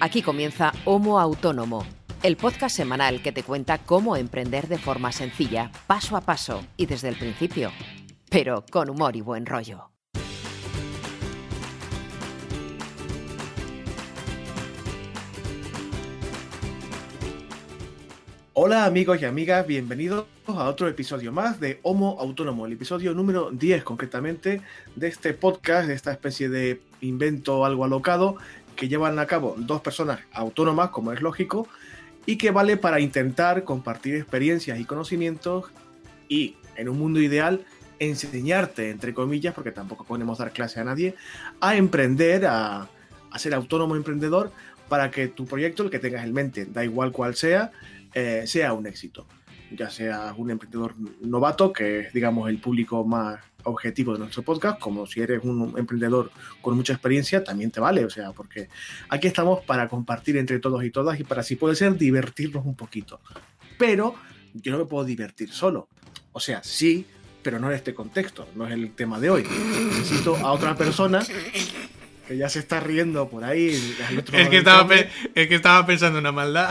Aquí comienza Homo Autónomo, el podcast semanal que te cuenta cómo emprender de forma sencilla, paso a paso y desde el principio, pero con humor y buen rollo. Hola amigos y amigas, bienvenidos a otro episodio más de Homo Autónomo, el episodio número 10 concretamente de este podcast, de esta especie de invento algo alocado que llevan a cabo dos personas autónomas, como es lógico, y que vale para intentar compartir experiencias y conocimientos y, en un mundo ideal, enseñarte, entre comillas, porque tampoco podemos dar clase a nadie, a emprender, a, a ser autónomo emprendedor, para que tu proyecto, el que tengas en mente, da igual cual sea, eh, sea un éxito. Ya sea un emprendedor novato, que es, digamos, el público más objetivo de nuestro podcast, como si eres un emprendedor con mucha experiencia, también te vale. O sea, porque aquí estamos para compartir entre todos y todas y para, si puede ser, divertirnos un poquito. Pero yo no me puedo divertir solo. O sea, sí, pero no en este contexto, no es el tema de hoy. Necesito a otra persona que ya se está riendo por ahí. Es que, estaba es que estaba pensando una maldad.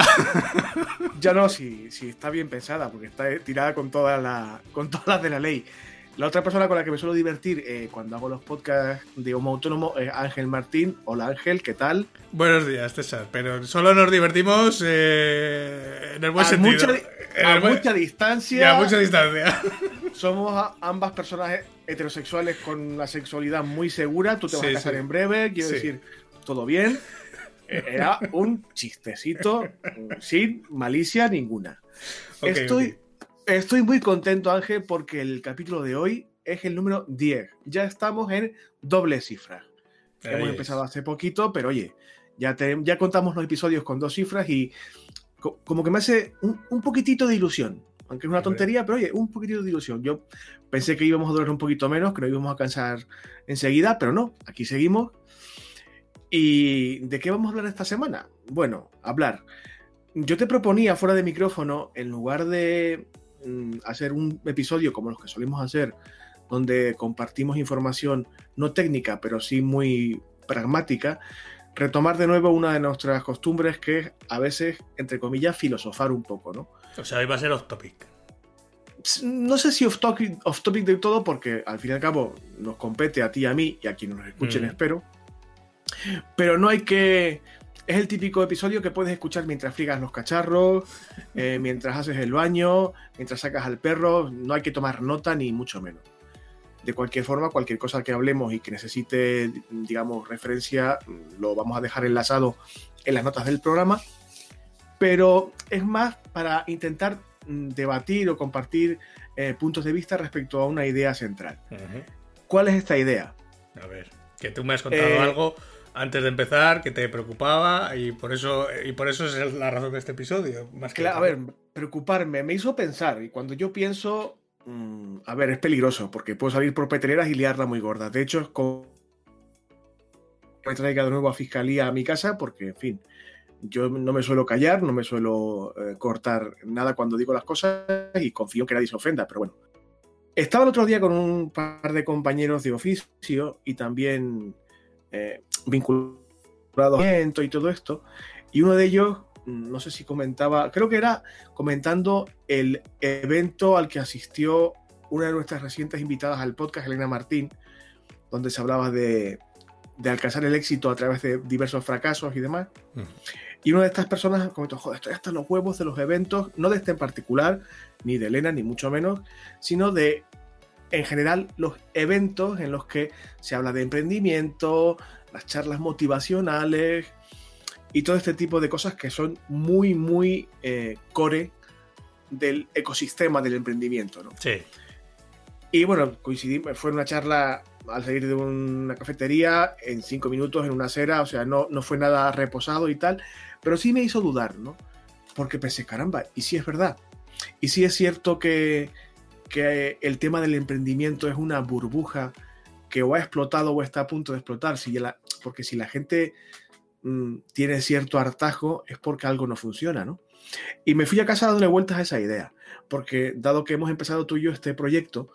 Ya no, si, si está bien pensada, porque está tirada con, todas la, con todas las de la ley. La otra persona con la que me suelo divertir eh, cuando hago los podcasts de Homo Autónomo es Ángel Martín. Hola Ángel, ¿qué tal? Buenos días, César. Pero solo nos divertimos eh, en el buen a sentido. Mucha, a mucha distancia. Y a mucha distancia. Somos ambas personas heterosexuales con la sexualidad muy segura. Tú te vas a casar en breve, quiero decir, todo bien. Eh, era un chistecito sin malicia ninguna. estoy, estoy muy contento, Ángel, porque el capítulo de hoy es el número 10. Ya estamos en doble cifra. Hemos empezado hace poquito, pero oye, ya, ya contamos los episodios con dos cifras y como que me hace un, poquitito de ilusión. Aunque es una tontería, pero oye, un poquitito de ilusión. Yo pensé que íbamos a durar un poquito menos, que no íbamos a cansar enseguida, pero no, aquí seguimos ¿Y de qué vamos a hablar esta semana? Bueno, hablar. Yo te proponía fuera de micrófono, en lugar de hacer un episodio como los que solemos hacer, donde compartimos información no técnica, pero sí muy pragmática, retomar de nuevo una de nuestras costumbres que es a veces, entre comillas, filosofar un poco, ¿no? O sea, hoy va a ser off topic. No sé si off topic, off topic de todo, porque al fin y al cabo nos compete a ti y a mí y a quienes nos escuchen, mm. espero pero no hay que... Es el típico episodio que puedes escuchar mientras friegas los cacharros, eh, mientras haces el baño, mientras sacas al perro. No hay que tomar nota ni mucho menos. De cualquier forma, cualquier cosa que hablemos y que necesite, digamos, referencia, lo vamos a dejar enlazado en las notas del programa. Pero es más para intentar mm, debatir o compartir eh, puntos de vista respecto a una idea central. ¿Cuál es esta idea? A ver, que tú me has contado eh, algo antes de empezar que te preocupaba y por eso y por eso es la razón de este episodio. Más que a ver, preocuparme me hizo pensar y cuando yo pienso, mm, a ver, es peligroso porque puedo salir por petreras y liarla muy gorda. De hecho, es como me traiga de nuevo a fiscalía a mi casa porque, en fin, yo no me suelo callar, no me suelo eh, cortar nada cuando digo las cosas y confío que nadie se ofenda, pero bueno. Estaba el otro día con un par de compañeros de oficio y también eh, vinculado a y todo esto. Y uno de ellos, no sé si comentaba, creo que era comentando el evento al que asistió una de nuestras recientes invitadas al podcast, Elena Martín, donde se hablaba de, de alcanzar el éxito a través de diversos fracasos y demás. Y una de estas personas comentó, joder, estoy hasta los huevos de los eventos, no de este en particular, ni de Elena, ni mucho menos, sino de, en general, los eventos en los que se habla de emprendimiento, las charlas motivacionales y todo este tipo de cosas que son muy, muy eh, core del ecosistema del emprendimiento, ¿no? Sí. Y bueno, coincidimos, fue una charla al salir de una cafetería en cinco minutos en una acera, o sea, no, no fue nada reposado y tal, pero sí me hizo dudar, ¿no? Porque pensé, caramba, y si es verdad, y si es cierto que, que el tema del emprendimiento es una burbuja que o ha explotado o está a punto de explotar, si la, porque si la gente mm, tiene cierto hartajo es porque algo no funciona, ¿no? Y me fui a casa dándole vueltas a esa idea, porque dado que hemos empezado tú y yo este proyecto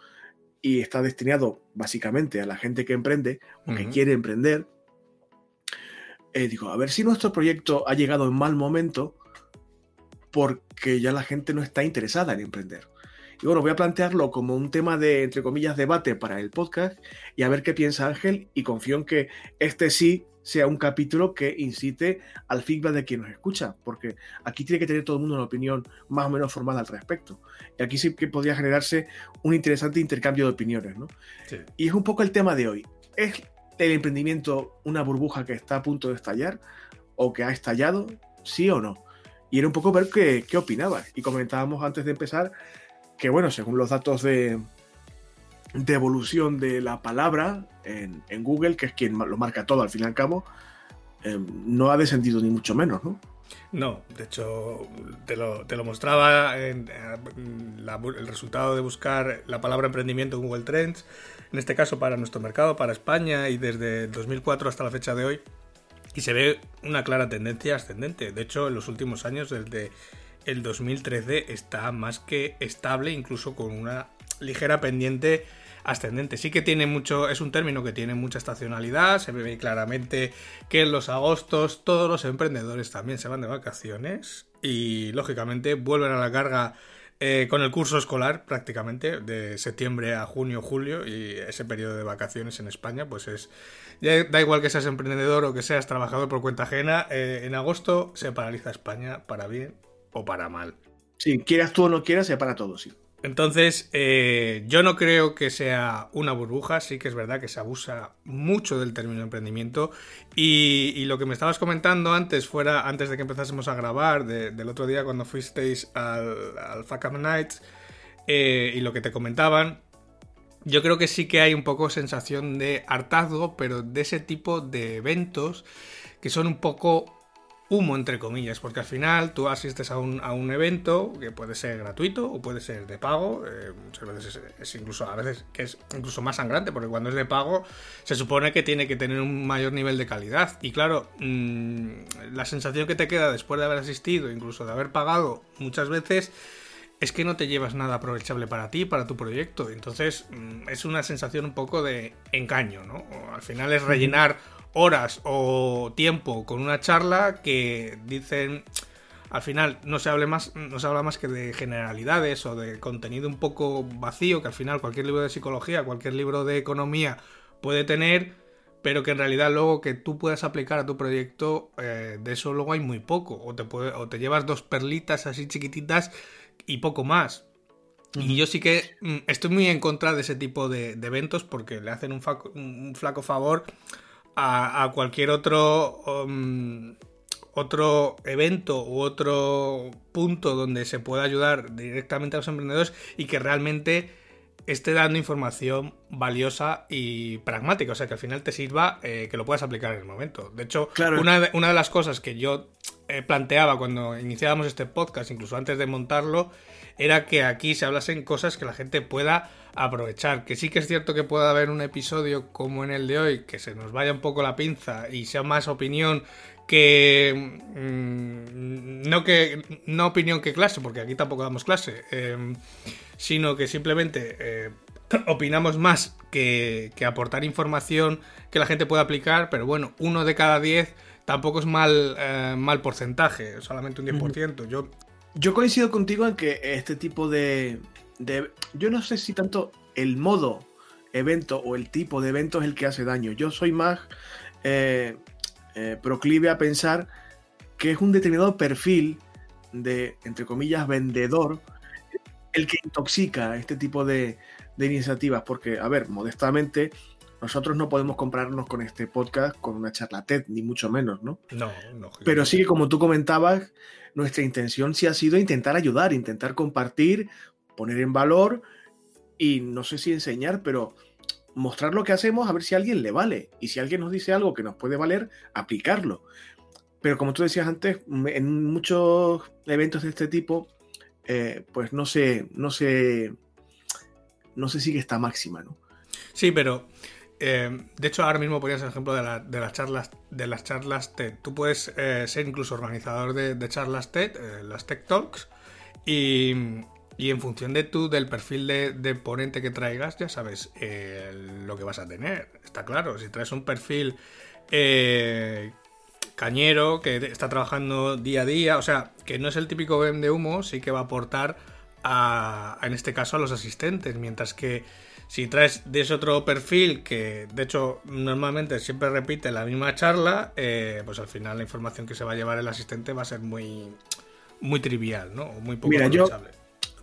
y está destinado básicamente a la gente que emprende o que quiere emprender, eh, digo, a ver si nuestro proyecto ha llegado en mal momento porque ya la gente no está interesada en emprender. Y bueno, voy a plantearlo como un tema de, entre comillas, debate para el podcast y a ver qué piensa Ángel y confío en que este sí sea un capítulo que incite al feedback de quien nos escucha, porque aquí tiene que tener todo el mundo una opinión más o menos formada al respecto. Y aquí sí que podría generarse un interesante intercambio de opiniones, ¿no? Y es un poco el tema de hoy. ¿Es el emprendimiento una burbuja que está a punto de estallar o que ha estallado? ¿Sí o no? Y era un poco ver qué, qué opinabas. Y comentábamos antes de empezar que, bueno, según los datos de, de evolución de la palabra en, Google, que es quien lo marca todo al fin y al cabo, em, no ha descendido ni mucho menos, ¿no? No, de hecho, te lo, mostraba en, el resultado de buscar la palabra emprendimiento en Google Trends, en este caso para nuestro mercado, para España, y desde 2004 hasta la fecha de hoy, y se ve una clara tendencia ascendente. De hecho, en los últimos años, desde el 2013, está más que estable, incluso con una ligera pendiente ascendente. Sí que tiene mucho, es un término que tiene mucha estacionalidad, se ve claramente que en los agostos todos los emprendedores también se van de vacaciones y lógicamente vuelven a la carga eh, con el curso escolar prácticamente de septiembre a junio, julio y ese periodo de vacaciones en España pues es, da igual que seas emprendedor o que seas trabajador por cuenta ajena, eh, en agosto se paraliza España para bien o para mal. Si quieras tú o no quieras, se para todo, sí. Entonces, eh, yo no creo que sea una burbuja, sí que es verdad que se abusa mucho del término emprendimiento y, lo que me estabas comentando antes, fuera antes de que empezásemos a grabar, del otro día cuando fuisteis al, al Fuck Up Nights eh, y lo que te comentaban, yo creo que sí que hay un poco sensación de hartazgo, pero de ese tipo de eventos que son un poco humo, entre comillas, porque al final tú asistes a un, a un evento que puede ser gratuito o puede ser de pago, eh, muchas veces es, incluso a veces que es incluso más sangrante, porque cuando es de pago se supone que tiene que tener un mayor nivel de calidad. Y claro, mm, la sensación que te queda después de haber asistido, incluso de haber pagado muchas veces, es que no te llevas nada aprovechable para ti, para tu proyecto. Entonces mm, es una sensación un poco de engaño, ¿no? al final es rellenar horas o tiempo con una charla que dicen al final no se, hable más, no se habla más que de generalidades o de contenido un poco vacío que al final cualquier libro de psicología, cualquier libro de economía puede tener, pero que en realidad luego que tú puedas aplicar a tu proyecto, eh, de eso luego hay muy poco. O te, puede, o te llevas dos perlitas así chiquititas y poco más. Y yo sí que mm, estoy muy en contra de ese tipo de, eventos porque le hacen un, un flaco favor a, cualquier otro, um, otro evento u otro punto donde se pueda ayudar directamente a los emprendedores y que realmente esté dando información valiosa y pragmática, o sea, que al final te sirva eh, que lo puedas aplicar en el momento. De hecho, una, de, una de las cosas que yo eh, planteaba cuando iniciábamos este podcast, incluso antes de montarlo, era que aquí se hablasen cosas que la gente pueda aprovechar. Que sí que es cierto que pueda haber un episodio como en el de hoy, que se nos vaya un poco la pinza y sea más opinión que mm, no que no opinión que clase porque aquí tampoco damos clase em, sino que simplemente eh, opinamos más que, aportar información que la gente pueda aplicar pero bueno uno de cada diez tampoco es mal eh, mal porcentaje solamente un 10% yo yo coincido contigo en que este tipo de, Yo no sé si tanto el modo evento o el tipo de evento es el que hace daño. Yo soy más eh, eh, proclive a pensar que es un determinado perfil de, entre comillas, vendedor el que intoxica este tipo de, de iniciativas. Porque, a ver, modestamente, nosotros no podemos comprarnos con este podcast con una charla TED, ni mucho menos, ¿no? No, no. Pero sí, como tú comentabas, nuestra intención sí ha sido intentar ayudar, intentar compartir, poner en valor y no sé si enseñar, pero mostrar lo que hacemos a ver si a alguien le vale. Y si alguien nos dice algo que nos puede valer, aplicarlo. Pero como tú decías antes, en muchos eventos de este tipo, eh, pues no se, no se, no se sigue esta máxima, ¿no? Sí, pero eh, de hecho, ahora mismo ponías el ejemplo de, las charlas de las charlas TED. Tú puedes eh, ser incluso organizador de, charlas TED, las Tech Talks, y, en función de tú, del perfil de, ponente que traigas, ya sabes lo que vas a tener. Está claro, si traes un perfil cañero, que está trabajando día a día, o sea, que no es el típico BEM de humo, sí que va a aportar a, en este caso a los asistentes, mientras que si traes de ese otro perfil que de hecho normalmente siempre repite la misma charla, eh, pues al final la información que se va a llevar el asistente va a ser muy, muy trivial, ¿no? Muy poco Mira, yo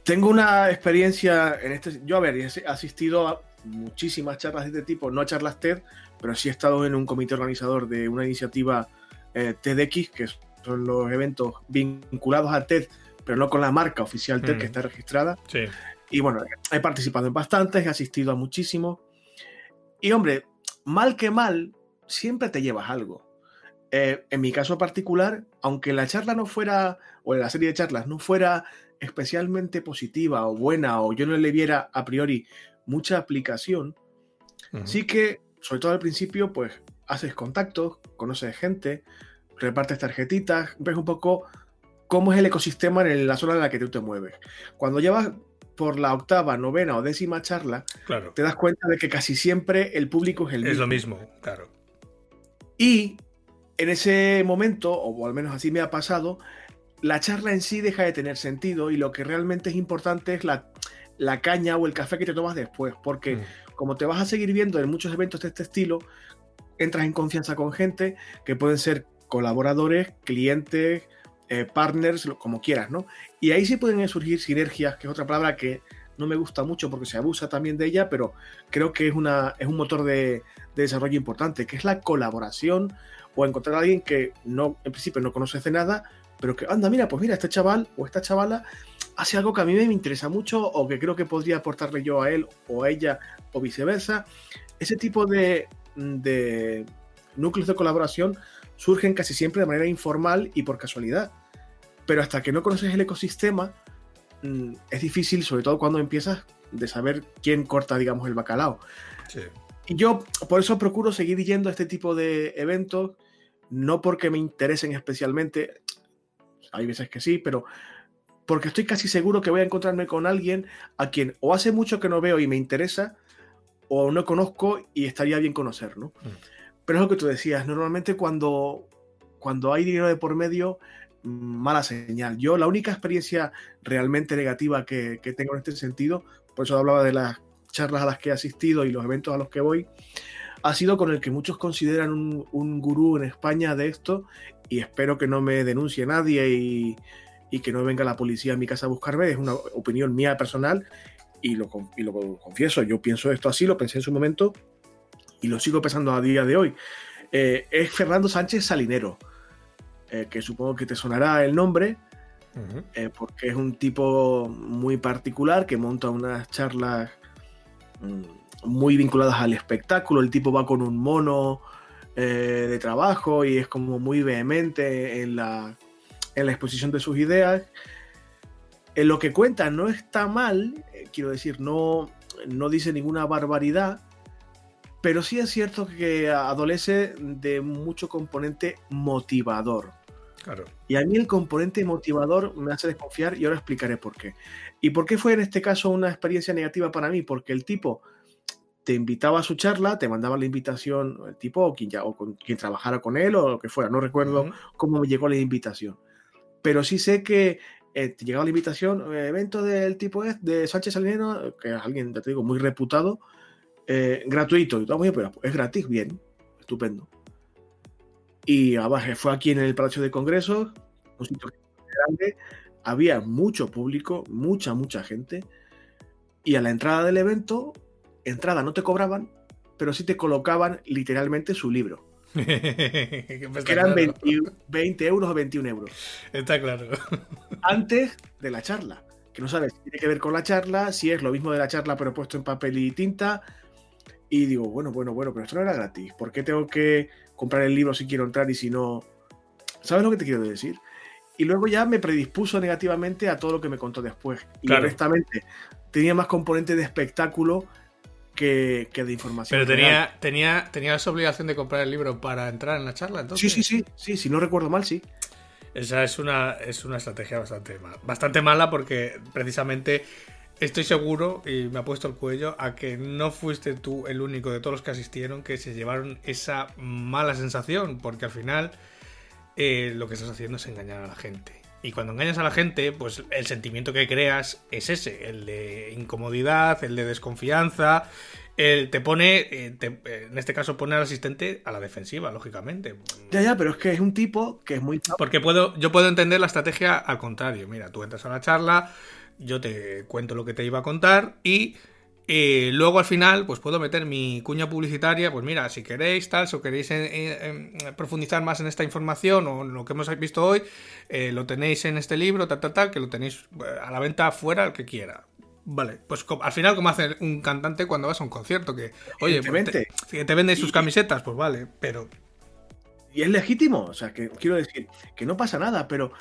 tengo una experiencia en este. Yo, a ver, he asistido a muchísimas charlas de este tipo, no a charlas TED, pero sí he estado en un comité organizador de una iniciativa eh, TEDx, que son los eventos vinculados a TED, pero no con la marca oficial TED que mm. está registrada. Sí. Y bueno, he participado en bastantes, he asistido a muchísimos. Y hombre, mal que mal, siempre te llevas algo. Eh, en mi caso particular, aunque la charla no fuera, o la serie de charlas no fuera especialmente positiva o buena, o yo no le viera a priori mucha aplicación, sí que, sobre todo al principio, pues haces contactos, conoces gente, repartes tarjetitas, ves un poco cómo es el ecosistema en la zona en la que tú te mueves. Cuando llevas por la octava, novena o décima charla, claro. te das cuenta de que casi siempre el público es el mismo. Es lo mismo, claro. Y en ese momento, o al menos así me ha pasado, la charla en sí deja de tener sentido y lo que realmente es importante es la, la caña o el café que te tomas después, porque mm. como te vas a seguir viendo en muchos eventos de este estilo, entras en confianza con gente que pueden ser colaboradores, clientes, eh, partners, como quieras, ¿no? Y ahí sí pueden surgir sinergias, que es otra palabra que no me gusta mucho porque se abusa también de ella, pero creo que es, una, es un motor de, desarrollo importante, que es la colaboración o encontrar a alguien que no, en principio no conoces de nada, pero que, anda, mira, pues mira, este chaval o esta chavala hace algo que a mí me interesa mucho o que creo que podría aportarle yo a él o a ella o viceversa. Ese tipo de, de núcleos de colaboración surgen casi siempre de manera informal y por casualidad. Pero hasta que no conoces el ecosistema, mm, es difícil, sobre todo cuando empiezas, de saber quién corta, digamos, el bacalao. Y yo por eso procuro seguir yendo a este tipo de eventos, no porque me interesen especialmente, hay veces que sí, pero porque estoy casi seguro que voy a encontrarme con alguien a quien o hace mucho que no veo y me interesa, o no conozco y estaría bien conocer, ¿no? Mm. Pero es lo que tú decías, normalmente cuando, cuando hay dinero de por medio, mala señal. Yo la única experiencia realmente negativa que, tengo en este sentido, por eso hablaba de las charlas a las que he asistido y los eventos a los que voy, ha sido con el que muchos consideran un, un gurú en España de esto y espero que no me denuncie nadie y, y, que no venga la policía a mi casa a buscarme. Es una opinión mía personal y lo, y lo confieso, yo pienso esto así, lo pensé en su momento y lo sigo pensando a día de hoy, eh, es Fernando Sánchez Salinero, eh, que supongo que te sonará el nombre, eh, porque es un tipo muy particular que monta unas charlas mm, muy vinculadas al espectáculo. El tipo va con un mono de trabajo y es como muy vehemente en la, en la exposición de sus ideas. En lo que cuenta no está mal, quiero decir, no, no dice ninguna barbaridad, pero sí es cierto que adolece de mucho componente motivador. Claro. Y a mí el componente motivador me hace desconfiar y ahora explicaré por qué. ¿Y por qué fue en este caso una experiencia negativa para mí? Porque el tipo te invitaba a su charla, te mandaba la invitación, el tipo o quien, ya, o con, quien trabajara con él o lo que fuera, no recuerdo cómo me llegó la invitación. Pero sí sé que eh, te llegaba la invitación, eh, evento del tipo de Sánchez Salinero, que es alguien, te digo, muy reputado, eh, gratuito. Y todo, pero es gratis, bien, estupendo. Y abajo fue aquí en el Palacio de Congresos, un sitio grande, había mucho público, mucha, mucha gente. Y a la entrada del evento, entrada no te cobraban, pero sí te colocaban literalmente su libro. que eran 20, euros o 21 euros. Está claro. Antes de la charla. Que no sabes si tiene que ver con la charla, si es lo mismo de la charla pero puesto en papel y tinta, y digo, bueno, bueno, bueno, pero esto no era gratis. ¿Por qué tengo que comprar el libro si quiero entrar y si no? ¿Sabes lo que te quiero decir? Y luego ya me predispuso negativamente a todo lo que me contó después. Y honestamente, tenía más componente de espectáculo que, de información. Pero tenía, tenía, tenía esa obligación de comprar el libro para entrar en la charla, entonces. Sí, sí, sí, sí, si no recuerdo mal, sí. Esa es una, es una estrategia bastante mala. Bastante mala porque precisamente estoy seguro, y me ha puesto el cuello, a que no fuiste tú el único de todos los que asistieron que se llevaron esa mala sensación, porque al final eh, lo que estás haciendo es engañar a la gente. Y cuando engañas a la gente, pues el sentimiento que creas es ese, el de incomodidad, el de desconfianza, el te pone, eh, en este caso pone al asistente a la defensiva, lógicamente. Ya, ya, pero es que es un tipo que es muy... Porque puedo, yo puedo entender la estrategia al contrario. Mira, tú entras a la charla, yo te cuento lo que te iba a contar y y luego al final, pues puedo meter mi cuña publicitaria, pues mira, si queréis tal, si queréis eh, eh, profundizar más en esta información o en lo que hemos visto hoy, eh, lo tenéis en este libro, tal, tal, tal, que lo tenéis a la venta fuera, el que quiera. Vale, pues al final como hace un cantante cuando vas a un concierto, que, oye, pues te, que te vende sus camisetas, pues vale, pero... Y es legítimo, o sea, que quiero decir, que no pasa nada, pero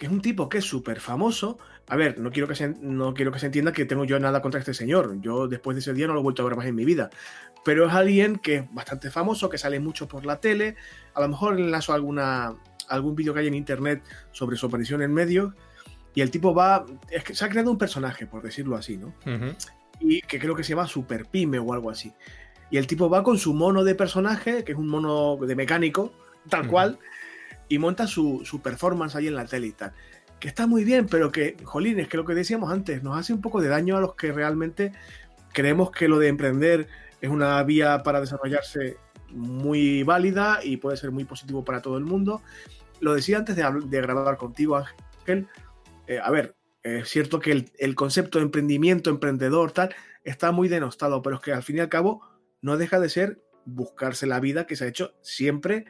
que es un tipo que es súper famoso. A ver, no quiero, que se, no quiero que se entienda que tengo yo nada contra este señor. Yo después de ese día no lo he vuelto a ver más en mi vida. Pero es alguien que es bastante famoso, que sale mucho por la tele. A lo mejor enlazo alguna, algún vídeo que hay en internet sobre su aparición en medios. Y el tipo va. Es que se ha creado un personaje, por decirlo así, ¿no? Y que creo que se llama Super Pyme o algo así. Y el tipo va con su mono de personaje, que es un mono de mecánico, tal cual y monta su, performance ahí en la tele y tal. Que está muy bien, pero que, jolín, es que lo que decíamos antes, nos hace un poco de daño a los que realmente creemos que lo de emprender es una vía para desarrollarse muy válida y puede ser muy positivo para todo el mundo. Lo decía antes de, grabar contigo, Ángel. Eh, a ver, es cierto que el, el, concepto de emprendimiento, emprendedor, tal, está muy denostado, pero es que al fin y al cabo no deja de ser buscarse la vida que se ha hecho siempre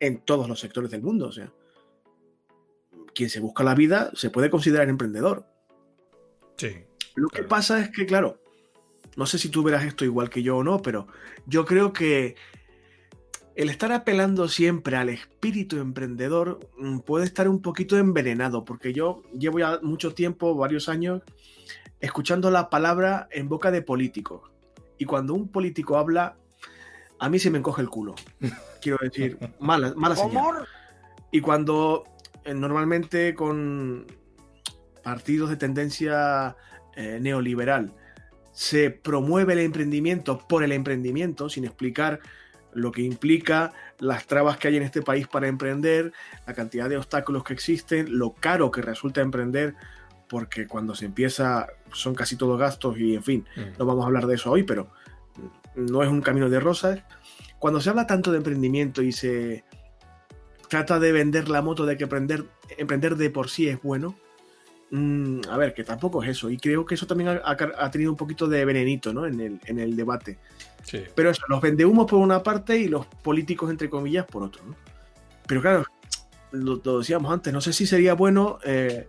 en todos los sectores del mundo. O sea, quien se busca la vida se puede considerar emprendedor. Sí. Lo que pasa es que, claro, no sé si tú verás esto igual que yo o no, pero yo creo que el estar apelando siempre al espíritu emprendedor mm, puede estar un poquito envenenado, porque yo llevo ya mucho tiempo, varios años, escuchando la palabra en boca de políticos. Y cuando un político habla, a mí se me encoge el culo. Quiero decir, mala, mala señal. Y cuando normalmente con partidos de tendencia eh, neoliberal se promueve el emprendimiento por el emprendimiento, sin explicar lo que implica, las trabas que hay en este país para emprender, la cantidad de obstáculos que existen, lo caro que resulta emprender, porque cuando se empieza son casi todos gastos y en fin, mm. no vamos a hablar de eso hoy, pero no es un camino de rosas. Cuando se habla tanto de emprendimiento y se trata de vender la moto de que emprender, emprender de por sí es bueno, mm, a ver, que tampoco es eso. Y creo que eso también ha, tenido un poquito de venenito ¿no? en, el, en el debate. Pero eso, los vendehumos por una parte y los políticos, entre comillas, por otro. Pero claro, lo, decíamos antes, no sé si sería bueno eh,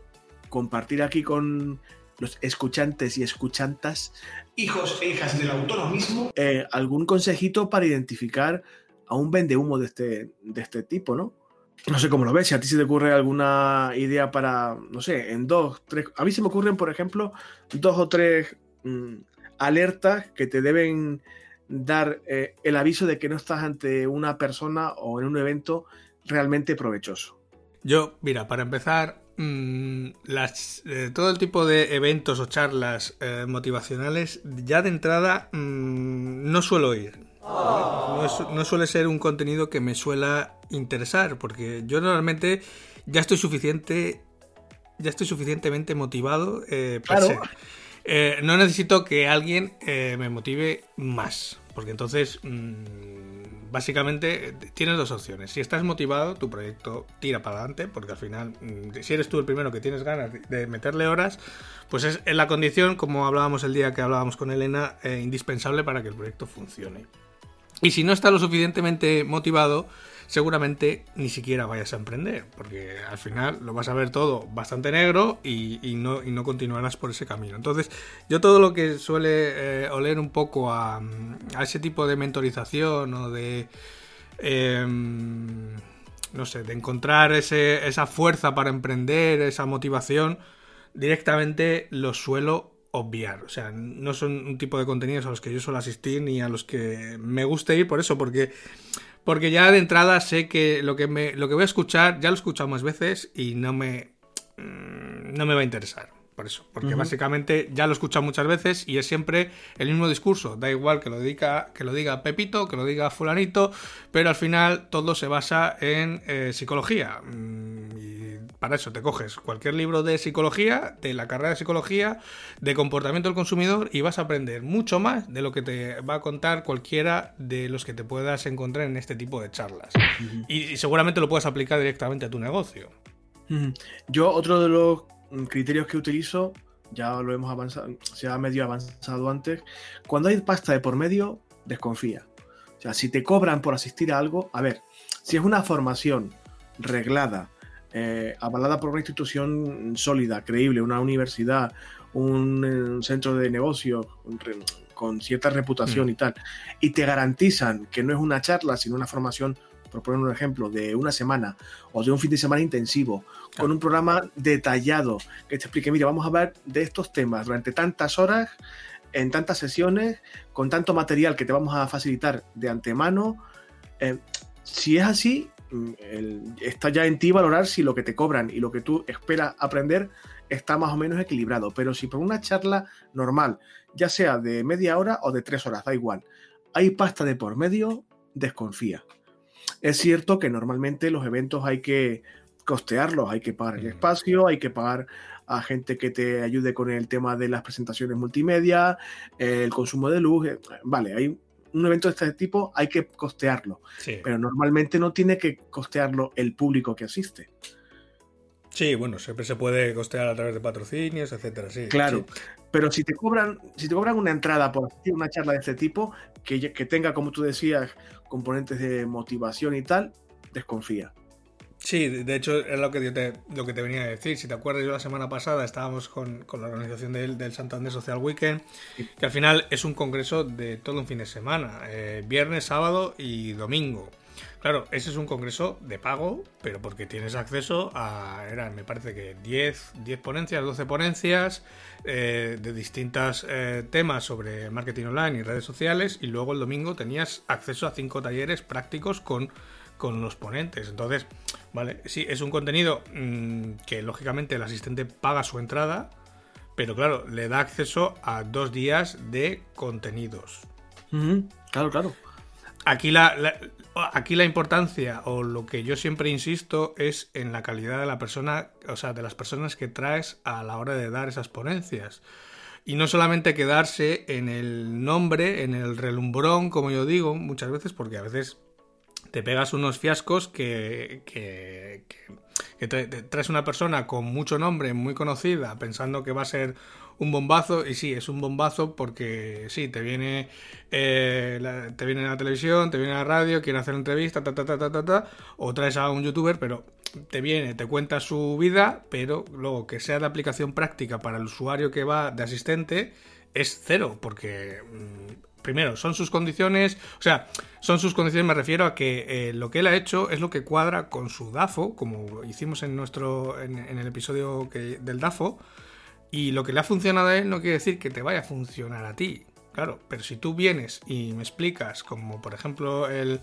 compartir aquí con los escuchantes y escuchantas, hijos e hijas del autonomismo, eh, algún consejito para identificar a un vendehumo de este, de este tipo, ¿no? No sé cómo lo ves, si a ti se te ocurre alguna idea para, no sé, en dos, tres... A mí se me ocurren, por ejemplo, dos o tres mm, alertas que te deben dar eh, el aviso de que no estás ante una persona o en un evento realmente provechoso. Yo, mira, para empezar, Mm, las, eh, todo el tipo de eventos o charlas eh, motivacionales, ya de entrada mm, no suelo ir. No, suele ser un contenido que me suela interesar, porque yo normalmente ya estoy suficiente, ya estoy suficientemente motivado. Eh, no necesito que alguien me motive más, porque entonces mm, básicamente tienes dos opciones. Si estás motivado, tu proyecto tira para adelante, porque al final, mm, si eres tú el primero que tienes ganas de meterle horas, pues es la condición, como hablábamos el día que hablábamos con Elena, eh, indispensable para que el proyecto funcione. Y si no estás lo suficientemente motivado, seguramente ni siquiera vayas a emprender, porque al final lo vas a ver todo bastante negro y, no, no, continuarás por ese camino. Entonces, yo todo lo que suele eh, oler un poco a, ese tipo de mentorización o de... Em, no sé, de encontrar esa fuerza para emprender, esa motivación, directamente lo suelo obviar. O sea, no son un tipo de contenidos a los que yo suelo asistir ni a los que me guste ir por eso, porque porque ya de entrada sé que lo que, me, lo que voy a escuchar ya lo he escuchado más veces y no me, mm, no me va a interesar. por eso, porque básicamente ya lo he escuchado muchas veces y es siempre el mismo discurso, da igual que lo, diga, que lo diga Pepito, que lo diga fulanito, pero al final todo se basa en eh, psicología. Mm, y para eso te coges cualquier libro de psicología, de la carrera de psicología, de comportamiento del consumidor y vas a aprender mucho más de lo que te va a contar cualquiera de los que te puedas encontrar en este tipo de charlas. y, seguramente lo puedes aplicar directamente a tu negocio. Yo, otro de los criterios que utilizo, ya lo hemos avanzado, se ha medio avanzado antes, cuando hay pasta de por medio, desconfía. O sea, si te cobran por asistir a algo, a ver, si es una formación reglada, eh, avalada por una institución sólida, creíble, una universidad, un, centro de negocio con cierta reputación mm. y tal, y te garantizan que no es una charla, sino una formación por poner un ejemplo, de una semana o de un fin de semana intensivo, con un programa detallado que te explique, mira, vamos a ver de estos temas durante tantas horas, en tantas sesiones, con tanto material que te vamos a facilitar de antemano. Eh, si es así, mm, está ya en ti valorar si lo que te cobran y lo que tú esperas aprender está más o menos equilibrado. Pero si por una charla normal, ya sea de media hora o de tres horas, da igual, hay pasta de por medio, desconfía. Es cierto que normalmente los eventos hay que costearlos, hay que pagar el espacio, hay que pagar a gente que te ayude con el tema de las presentaciones multimedia, el consumo de luz. Eh, vale, hay un evento de este tipo, hay que costearlo. Pero normalmente no tiene que costearlo el público que asiste. Sí, bueno, siempre se puede costear a través de patrocinios, etcétera, sí. Claro, pero si te cobran, si te cobran una entrada por asistir a una charla de este tipo, que, que tenga, como tú decías, componentes de motivación y tal, desconfía. Sí, de hecho es lo que, yo te, lo que te venía a decir. Si te acuerdas, yo la semana pasada estábamos con, la organización del, del, Santander Social Weekend, que al final es un congreso de todo un fin de semana, eh, viernes, sábado y domingo. Claro, ese es un congreso de pago, pero porque tienes acceso a, eran, me parece que 10, 10 ponencias, 12 ponencias eh, de distintos eh, temas sobre marketing online y redes sociales, y luego el domingo tenías acceso a 5 talleres prácticos con, con los ponentes. Entonces, vale, sí, es un contenido mm, que lógicamente el asistente paga su entrada, pero claro, le da acceso a dos días de contenidos. Claro, claro. Aquí la, aquí la importancia o lo que yo siempre insisto es en la calidad de la persona, o sea, de las personas que traes a la hora de dar esas ponencias. Y no solamente quedarse en el nombre, en el relumbrón, como yo digo, muchas veces, porque a veces te pegas unos fiascos que, que, que, traes una persona con mucho nombre, muy conocida, pensando que va a ser un bombazo, y sí, es un bombazo porque sí, te viene, eh, te viene la televisión, te viene la radio, quiere hacer entrevista, ta, ta, ta, ta, ta, ta, o traes a un youtuber, pero te viene, te cuenta su vida, pero luego que sea de aplicación práctica para el usuario que va de asistente, es cero, porque mm, primero, son sus condiciones, o sea, son sus condiciones, me refiero a que eh, lo que él ha hecho es lo que cuadra con su DAFO, como hicimos en nuestro, en, el episodio del DAFO, y lo que le ha funcionado a él no quiere decir que te vaya a funcionar a ti. Claro, pero si tú vienes y me explicas, como por ejemplo el,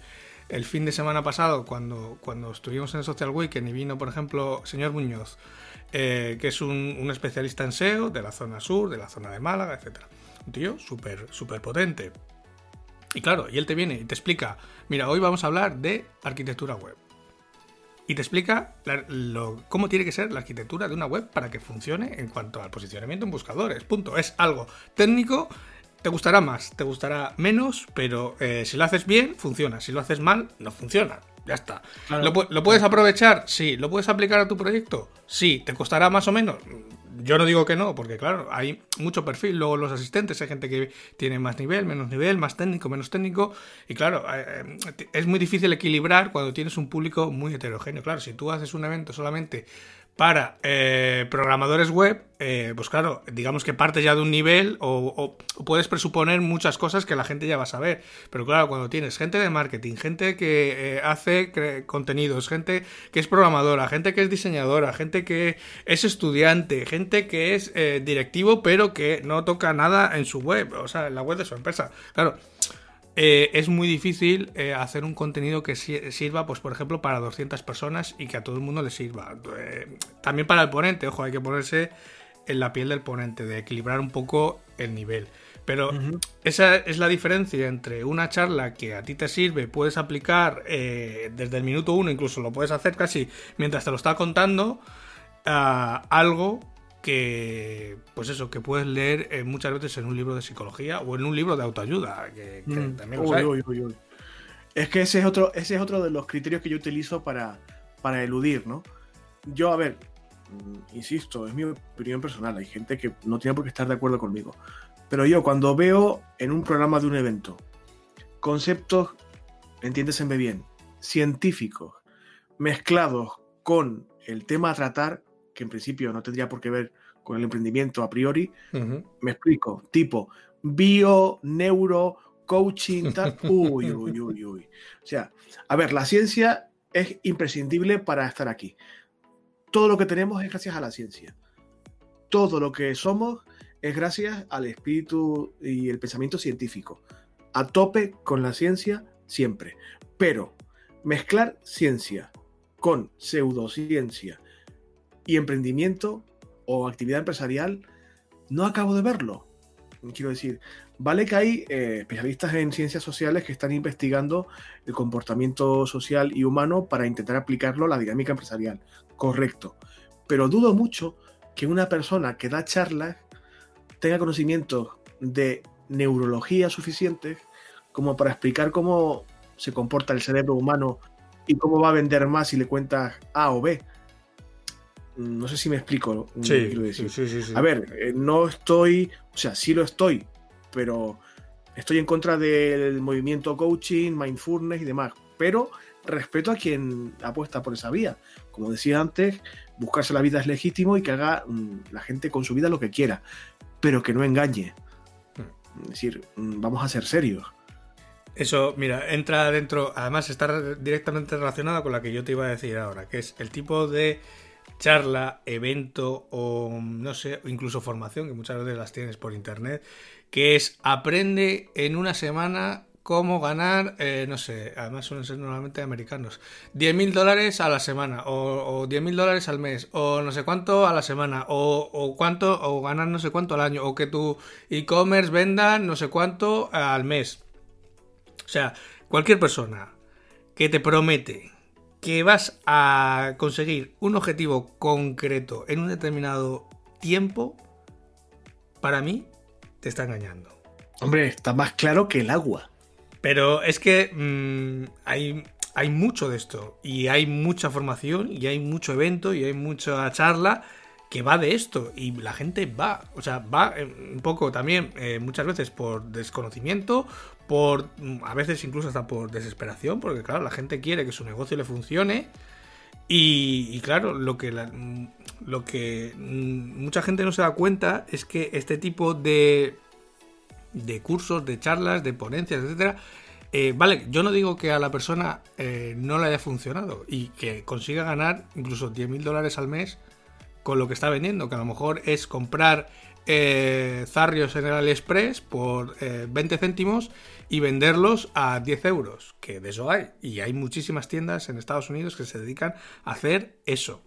fin de semana pasado, cuando, cuando estuvimos en el Social Weekend y vino, por ejemplo, señor Muñoz, eh, que es un, especialista en SEO de la zona sur, de la zona de Málaga, etc. Un tío súper, súper potente. Y claro, y él te viene y te explica, mira, hoy vamos a hablar de arquitectura web y te explica cómo tiene que ser la arquitectura de una web para que funcione en cuanto al posicionamiento en buscadores. Punto. Es algo técnico. Te gustará más, te gustará menos, pero eh, si lo haces bien, funciona. Si lo haces mal, no funciona. Ya está. ¿Lo, ¿Lo, puedes aprovechar? Sí. ¿Lo puedes aplicar a tu proyecto? Sí. ¿Te costará más o menos? yo no digo que no, porque claro, hay mucho perfil. Luego los asistentes, hay gente que tiene más nivel, menos nivel, más técnico, menos técnico. Y claro, eh, eh, es muy difícil equilibrar cuando tienes un público muy heterogéneo. Claro, si tú haces un evento solamente para eh, programadores web, eh, pues claro, digamos que partes ya de un nivel o, puedes presuponer muchas cosas que la gente ya va a saber. Pero claro, cuando tienes gente de marketing, gente que eh, hace contenidos, gente que es programadora, gente que es diseñadora, gente que es estudiante, gente que es directivo pero que no toca nada en su web, o sea, en la web de su empresa. Claro eh, es muy difícil eh, hacer un contenido que sirva, pues por ejemplo, para 200 personas y que a todo el mundo le sirva. Eh, también para el ponente, ojo, hay que ponerse en la piel del ponente, de equilibrar un poco el nivel. Pero esa es la diferencia entre una charla que a ti te sirve, puedes aplicar desde el minuto uno, incluso lo puedes hacer casi mientras te lo está contando, a algo que, pues eso, que puedes leer eh, muchas veces en un libro de psicología o en un libro de autoayuda, que, mm. también es que ese es otro, ese es otro de los criterios que yo utilizo para, para eludir, ¿no? Yo, a ver, mm, insisto, es mi opinión personal, hay gente que no tiene por qué estar de acuerdo conmigo, pero yo cuando veo en un programa de un evento conceptos, entiéndeseme bien, científicos, mezclados con el tema a tratar, que en principio no tendría por qué ver con el emprendimiento a priori, me explico, tipo bio, neuro, coaching, tal, uy, uy, uy, uy. O sea, a ver, la ciencia es imprescindible para estar aquí. Todo lo que tenemos es gracias a la ciencia. Todo lo que somos es gracias al espíritu y el pensamiento científico. A tope con la ciencia siempre. Pero mezclar ciencia con pseudociencia y emprendimiento o actividad empresarial, no acabo de verlo. Quiero decir, vale que hay eh, especialistas en ciencias sociales que están investigando el comportamiento social y humano para intentar aplicarlo a la dinámica empresarial. Correcto. Pero dudo mucho que una persona que da charlas tenga conocimientos de neurología suficientes como para explicar cómo se comporta el cerebro humano y cómo va a vender más si le cuentas A o B. No sé si me explico. Sí, sí, sí, sí, A ver, eh, no estoy, o sea, sí lo estoy, pero estoy en contra del movimiento coaching, mindfulness y demás. Pero respeto a quien apuesta por esa vía. Como decía antes, buscarse la vida es legítimo y que haga mm, la gente con su vida lo que quiera pero que no engañe. Es decir, mm, vamos a ser serios. Eso, mira, entra dentro, además está directamente relacionado con la que yo te iba a decir ahora, que es el tipo de charla, evento o no sé, incluso formación, que muchas veces las tienes por internet, que es aprende en una semana cómo ganar, eh, no sé, además suelen ser normalmente americanos, 10 mil dólares a la semana, o, o 10 mil dólares al mes, o no sé cuánto a la semana, o, o, cuánto, o ganar no sé cuánto al año, o que tu e-commerce venda no sé cuánto al mes. O sea, cualquier persona que te promete que vas a conseguir un objetivo concreto en un determinado tiempo, para mí, te está engañando. Hombre, está más claro que el agua. Pero es que mm, hay, hay mucho de esto. Y hay mucha formación, y hay mucho evento, y hay mucha charla que va de esto. Y la gente va. O sea, va eh, un poco también, eh, muchas veces por desconocimiento, por. Mm, a veces incluso hasta por desesperación, porque claro, la gente quiere que su negocio le funcione. Y, claro, lo que, mm, lo que mucha gente no se da cuenta es que este tipo de de cursos, de charlas, de ponencias, etcétera. Eh, vale, yo no digo que a la persona eh, no le haya funcionado y que consiga ganar incluso 10 mil dólares al mes con lo que está vendiendo, que a lo mejor es comprar eh, zarrios en el AliExpress por 20 céntimos y venderlos a 10 euros, que de eso hay. Y hay muchísimas tiendas en Estados Unidos que se dedican a hacer eso.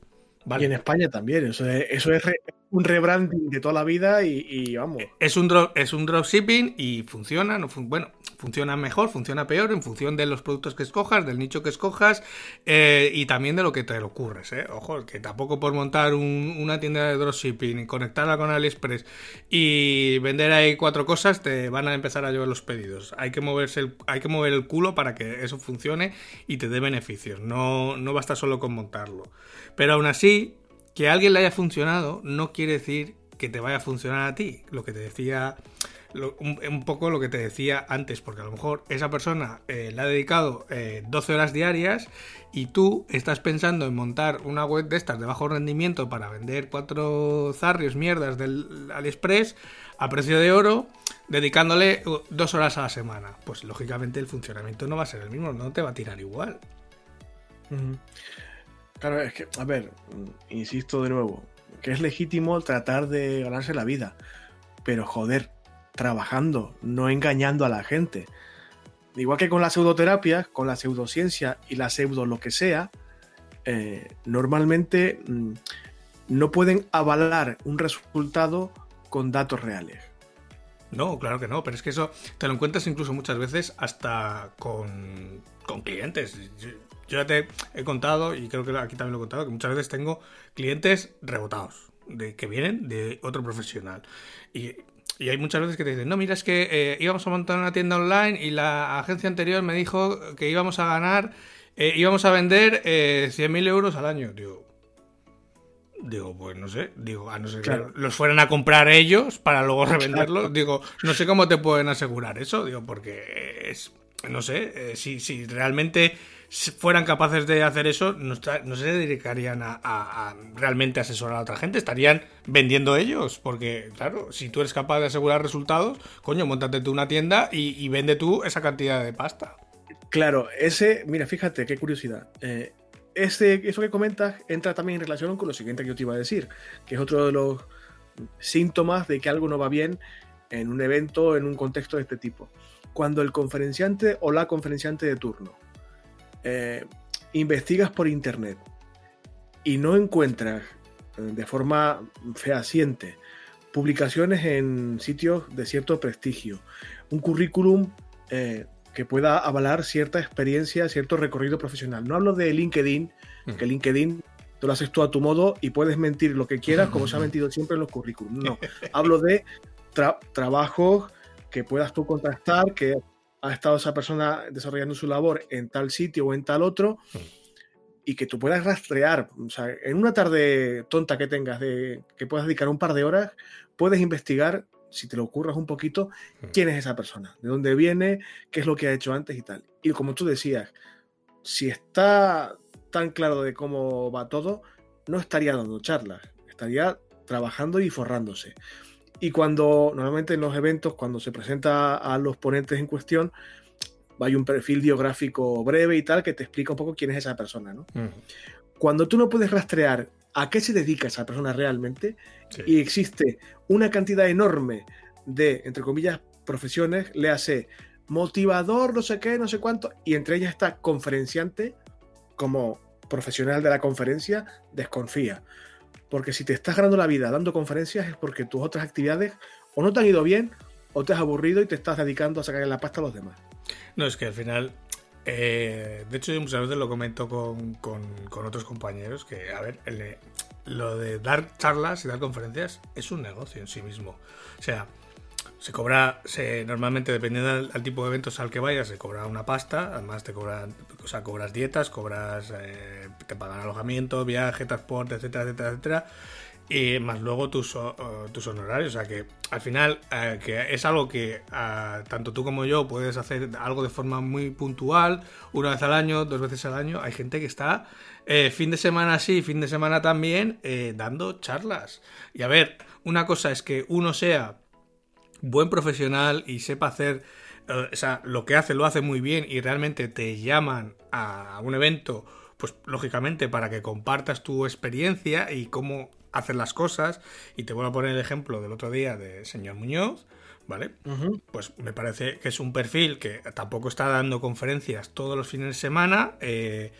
Y en España también, eso es, eso es un rebranding de toda la vida y, vamos. Es un, drop, es un dropshipping y funciona, no bueno, funciona mejor, funciona peor en función de los productos que escojas, del nicho que escojas eh, y también de lo que te ocurres. ¿eh? Ojo, que tampoco por montar una tienda de dropshipping y conectarla con AliExpress y vender ahí cuatro cosas te van a empezar a llevar los pedidos. Hay que, moverse hay que mover el culo para que eso funcione y te dé beneficios. No, no basta solo con montarlo. Pero aún así, que alguien le haya funcionado no quiere decir que te vaya a funcionar a ti. Lo que te decía, un, poco lo que te decía antes, porque a lo mejor esa persona eh, le ha dedicado 12 eh, horas diarias y tú estás pensando en montar una web de estas de bajo rendimiento para vender cuatro zarrios mierdas del AliExpress a precio de oro, dedicándole uh, dos horas a la semana. Pues lógicamente el funcionamiento no va a ser el mismo, no te va a tirar igual. Claro, es que, a ver, insisto de nuevo, que es legítimo tratar de ganarse la vida, pero joder, trabajando, no engañando a la gente. Igual que con la pseudoterapia, con la pseudociencia y la pseudo lo que sea, eh, normalmente mm, no pueden avalar un resultado con datos reales. No, claro que no, pero es que eso te lo encuentras incluso muchas veces hasta con, con clientes. Yo, ya te he contado, y creo que aquí también lo he contado, que muchas veces tengo clientes rebotados, de, que vienen de otro profesional. Y, y hay muchas veces que te dicen, no, mira, es que eh, íbamos a montar una tienda online y la agencia anterior me dijo que íbamos a ganar, eh, íbamos a vender eh, 100.000 euros al año. Digo, Digo, pues no sé, digo, a no ser que los fueran a comprar ellos para luego revenderlos, digo, no sé cómo te pueden asegurar eso, digo, porque es, no sé, eh, si, si realmente fueran capaces de hacer eso, no, se dedicarían a, realmente asesorar a otra gente, estarían vendiendo ellos, porque claro, si tú eres capaz de asegurar resultados, coño, montate tú una tienda y, vende tú esa cantidad de pasta. Claro, ese, mira, fíjate, qué curiosidad. Eh, eso que comentas entra también en relación con lo siguiente que yo te iba a decir, que es otro de los síntomas de que algo no va bien en un evento, en un contexto de este tipo. Cuando el conferenciante o la conferenciante de turno eh, investigas por internet y no encuentras eh, de forma fehaciente publicaciones en sitios de cierto prestigio, un currículum eh, que pueda avalar cierta experiencia, cierto recorrido profesional. No hablo de LinkedIn, mm. que LinkedIn tú lo haces tú a tu modo y puedes mentir lo que quieras, como se ha mentido siempre en los currículums. No, hablo de trabajos que puedas tú contrastar, que ha estado esa persona desarrollando su labor en tal sitio o en tal otro, mm. y que tú puedas rastrear. O sea, en una tarde tonta que tengas, de, que puedas dedicar un par de horas, puedes investigar si te lo ocurras un poquito, mm. quién es esa persona, de dónde viene, qué es lo que ha hecho antes y tal. Y como tú decías, si está tan claro de cómo va todo, no estaría dando charlas, estaría trabajando y forrándose. Y cuando, normalmente en los eventos, cuando se presenta a los ponentes en cuestión, hay un perfil biográfico breve y tal que te explica un poco quién es esa persona, ¿no? Cuando tú no puedes rastrear a qué se dedica esa persona realmente y existe una cantidad enorme de, entre comillas, profesiones, le hace motivador, no sé qué, no sé cuánto, y entre ellas está conferenciante, como profesional de la conferencia, desconfía. Porque si te estás ganando la vida dando conferencias es porque tus otras actividades o no te han ido bien o te has aburrido y te estás dedicando a sacar la pasta a los demás. No, es que al final eh, de hecho, yo muchas veces lo comento con, otros compañeros que, a ver, lo de dar charlas y dar conferencias es un negocio en sí mismo. O sea, se cobra, se, normalmente dependiendo del, tipo de eventos al que vayas, se cobra una pasta, además te cobran, o sea, cobras dietas, cobras, eh, te pagan alojamiento, viaje, transporte, etcétera, etcétera, etcétera y más luego tus, tus honorarios. O sea que al final eh, que es algo que ah, tanto tú como yo puedes hacer algo de forma muy puntual, una vez al año, dos veces al año. Hay gente que está eh, fin de semana sí, fin de semana también, eh, dando charlas. Y a ver, una cosa es que uno sea buen profesional y sepa hacer, o sea, lo que hace lo hace muy bien y realmente te llaman a un evento pues lógicamente para que compartas tu experiencia y cómo hacer las cosas. Y te voy a poner el ejemplo del otro día de señor Muñoz, ¿vale? Pues me parece que es un perfil que tampoco está dando conferencias todos los fines de semana. Eh,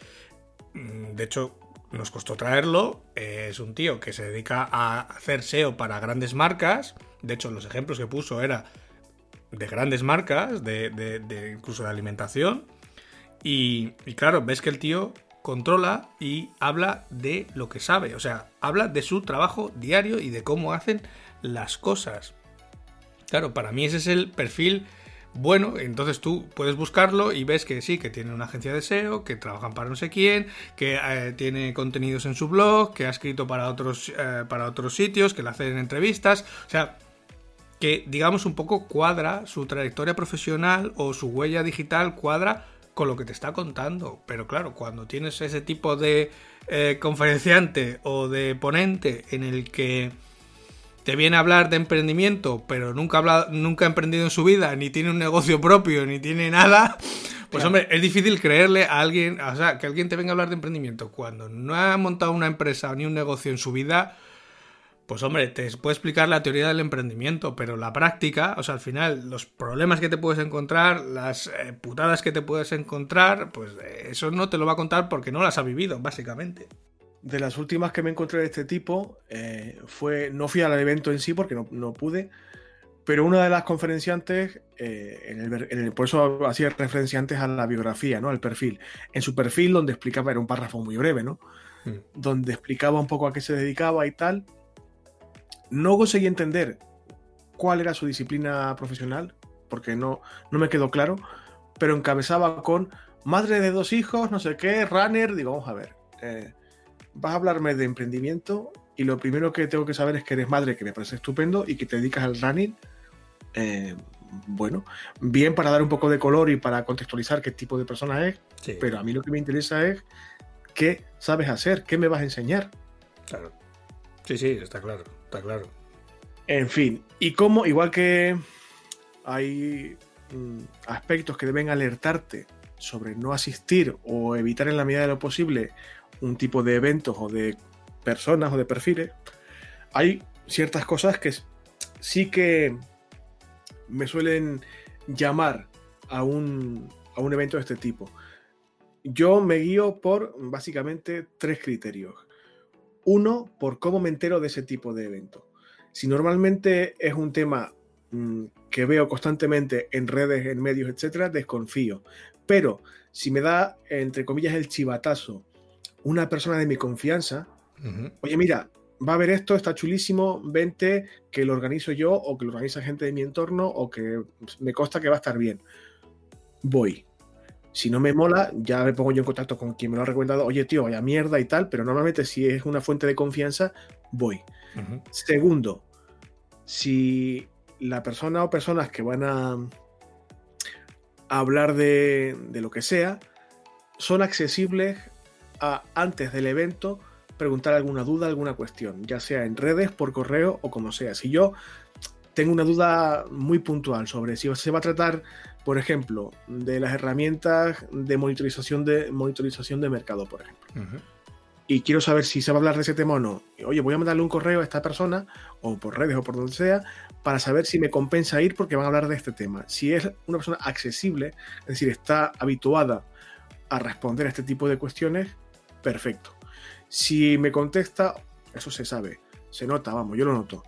mm, de hecho, nos costó traerlo. Eh, es un tío que se dedica a hacer SEO para grandes marcas. De hecho, los ejemplos que puso era de grandes marcas, de, incluso de alimentación. Y, y, claro, ves que el tío controla y habla de lo que sabe, o sea, habla de su trabajo diario y de cómo hacen las cosas. Claro, para mí ese es el perfil bueno, entonces tú puedes buscarlo y ves que sí, que tiene una agencia de SEO, que trabajan para no sé quién, que eh, tiene contenidos en su blog, que ha escrito para otros, eh, para otros sitios, que le hacen entrevistas, o sea, que digamos un poco cuadra su trayectoria profesional o su huella digital cuadra con lo que te está contando. Pero claro, cuando tienes ese tipo de eh, conferenciante o de ponente en el que te viene a hablar de emprendimiento, pero nunca ha, nunca ha emprendido en su vida, ni tiene un negocio propio, ni tiene nada, pues hombre, es difícil creerle a alguien, o sea, que alguien te venga a hablar de emprendimiento cuando no ha montado una empresa ni un negocio en su vida pues hombre, te puede explicar la teoría del emprendimiento, pero la práctica, o sea, al final, los problemas que te puedes encontrar, las eh, putadas que te puedes encontrar, pues eh, eso no te lo va a contar porque no las ha vivido, básicamente. de las últimas que me encontré de este tipo eh, fue, no fui al evento en sí porque no, pude, pero una de las conferenciantes, eh, en, el, por eso hacía referencia antes a la biografía, ¿no? Al perfil. En su perfil, donde explicaba, era un párrafo muy breve, ¿no? Mm. Donde explicaba un poco a qué se dedicaba y tal. No conseguí entender cuál era su disciplina profesional, porque no, no me quedó claro, pero encabezaba con madre de dos hijos, no sé qué, runner, digo, vamos a ver. Eh, vas a hablarme de emprendimiento y lo primero que tengo que saber es que eres madre, que me parece estupendo, y que te dedicas al running. Eh, bueno, bien para dar un poco de color y para contextualizar qué tipo de persona es, pero a mí lo que me interesa es qué sabes hacer, qué me vas a enseñar. Claro. Sí, sí, está claro, está claro. En fin, y como, igual que hay mm, aspectos que deben alertarte sobre no asistir o evitar en la medida de lo posible un tipo de eventos o de personas o de perfiles, hay ciertas cosas que sí que me suelen llamar a un, a un evento de este tipo. Yo me guío por básicamente tres criterios. Uno, por cómo me entero de ese tipo de evento. Si normalmente es un tema mm, que veo constantemente en redes, en medios, etcétera, desconfío. Pero si me da, entre comillas, el chivatazo una persona de mi confianza, oye, mira, va a haber esto, está chulísimo, vente, que lo organizo yo o que lo organiza gente de mi entorno o que me consta que va a estar bien. Voy. Si no me mola, ya me pongo yo en contacto con quien me lo ha recomendado, oye tío, vaya mierda y tal, pero normalmente si es una fuente de confianza, voy. Segundo, si la persona o personas que van a, hablar de, de lo que sea son accesibles antes del evento preguntar alguna duda, alguna cuestión, ya sea en redes, por correo o como sea. Si yo tengo una duda muy puntual sobre si se va a tratar, por ejemplo, de las herramientas de monitorización de, monitorización de mercado, por ejemplo. Y quiero saber si se va a hablar de ese tema o no. Oye, voy a mandarle un correo a esta persona, o por redes o por donde sea, para saber si me compensa ir porque van a hablar de este tema. Si es una persona accesible, es decir, está habituada a responder a este tipo de cuestiones, perfecto. Si me contesta, eso se sabe, se nota, vamos, yo lo noto.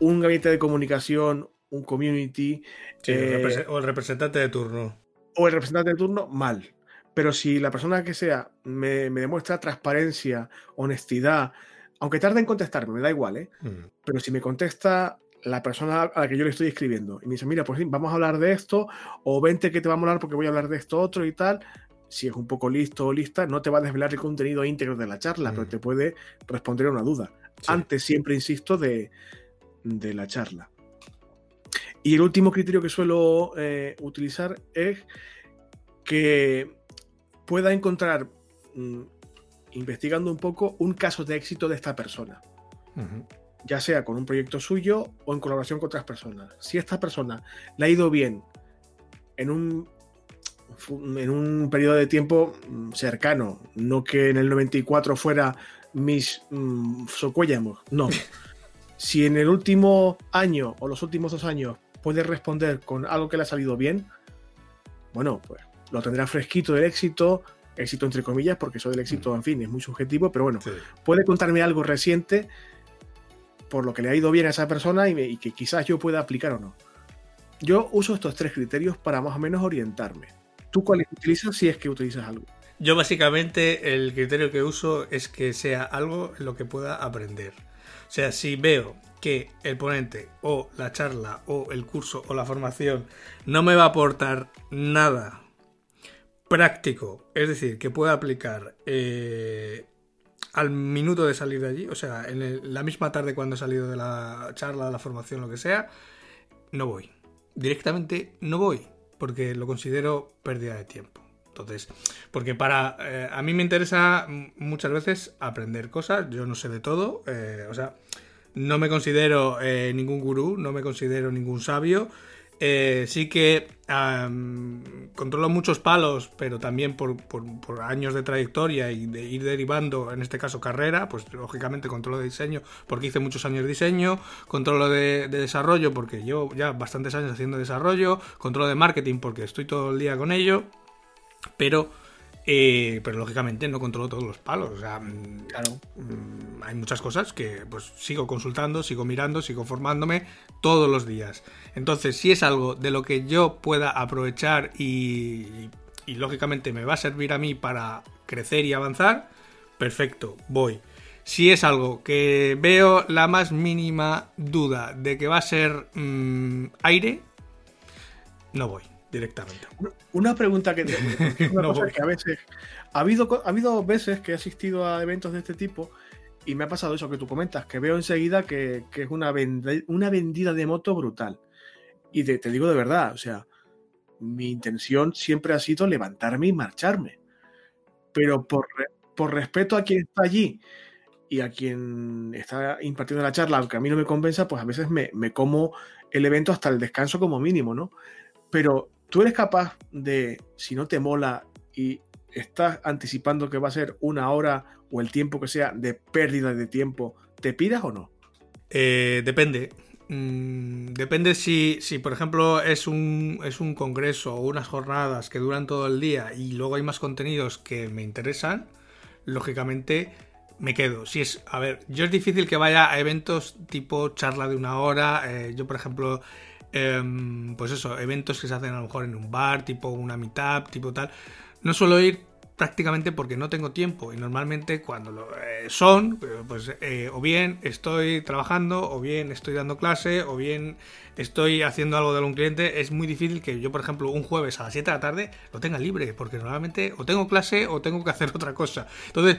Un gabinete de comunicación, un community. Eh, o el representante de turno. O el representante de turno, mal. Pero si la persona que sea me, demuestra transparencia, honestidad, aunque tarde en contestarme, me da igual, ¿eh? Mm. Pero si me contesta la persona a la que yo le estoy escribiendo y me dice, mira, pues vamos a hablar de esto, o vente que te vamos a hablar porque voy a hablar de esto otro y tal, si es un poco listo o lista, no te va a desvelar el contenido íntegro de la charla, pero mm. te puede responder a una duda. Antes, siempre insisto, de, la charla. Y el último criterio que suelo eh, utilizar es que pueda encontrar, mm, investigando un poco, un caso de éxito de esta persona. Ya sea con un proyecto suyo o en colaboración con otras personas. Si esta persona le ha ido bien en un en un periodo de tiempo mm, cercano, no que en el 94 fuera mis mmm, no. si en el último año o los últimos dos años puede responder con algo que le ha salido bien, bueno, pues lo tendrá fresquito del éxito, éxito entre comillas, porque eso del éxito, mm. en fin, es muy subjetivo, pero bueno, puede contarme algo reciente por lo que le ha ido bien a esa persona y que quizás yo pueda aplicar o no. Yo uso estos tres criterios para más o menos orientarme. ¿Tú cuáles utilizas si es que utilizas algo? Yo básicamente el criterio que uso es que sea algo en lo que pueda aprender. O sea, si veo que el ponente o la charla o el curso o la formación no me va a aportar nada práctico, es decir, que pueda aplicar eh, al minuto de salir de allí, o sea, en la misma tarde cuando he salido de la charla, de la formación, lo que sea, no voy. Directamente no voy porque lo considero pérdida de tiempo. Entonces, porque para. Eh, a mí me interesa muchas veces aprender cosas. Yo no sé de todo. Eh, o sea, no me considero eh, ningún gurú, no me considero ningún sabio. Eh, sí que controlo muchos palos, pero también por, años de trayectoria y de ir derivando, en este caso carrera, pues lógicamente controlo de diseño porque hice muchos años de diseño, controlo de, desarrollo porque llevo ya bastantes años haciendo desarrollo, controlo de marketing porque estoy todo el día con ello, pero Eh, pero lógicamente no controlo todos los palos. O sea, Claro. mm, hay muchas cosas que pues sigo consultando, sigo mirando, sigo formándome todos los días. Entonces, si es algo de lo que yo pueda aprovechar y, y lógicamente me va a servir a mí para crecer y avanzar, perfecto, voy. Si es algo que veo la más mínima duda de que va a ser mm, aire, no voy directamente. Una pregunta que tengo, una No cosa voy. que a veces ha habido, ha habido veces que he asistido a eventos de este tipo y me ha pasado eso que tú comentas, que veo enseguida que, que es una, vende- una vendida de moto brutal. Y de- te digo de verdad, o sea, mi intención siempre ha sido levantarme y marcharme. Pero por, por respeto a quien está allí y a quien está impartiendo la charla, aunque a mí no me convenza, pues a veces me, me como el evento hasta el descanso como mínimo, ¿no? Pero tú eres capaz de, si no te mola y estás anticipando que va a ser una hora o el tiempo que sea de pérdida de tiempo, ¿te piras o no? Eh, depende. Mm, depende si, si, por ejemplo, es un, es un congreso o unas jornadas que duran todo el día y luego hay más contenidos que me interesan, lógicamente me quedo. Si es, a ver, yo es difícil que vaya a eventos tipo charla de una hora. eh, yo, por ejemplo, em, pues eso, eventos que se hacen a lo mejor en un bar, tipo una meetup, tipo tal. No suelo ir prácticamente porque no tengo tiempo y normalmente cuando lo, eh, son, eh, pues eh, o bien estoy trabajando, o bien estoy dando clase, o bien estoy haciendo algo de algún cliente, es muy difícil que yo, por ejemplo, un jueves a las 7 de la tarde lo tenga libre, porque normalmente o tengo clase o tengo que hacer otra cosa. Entonces,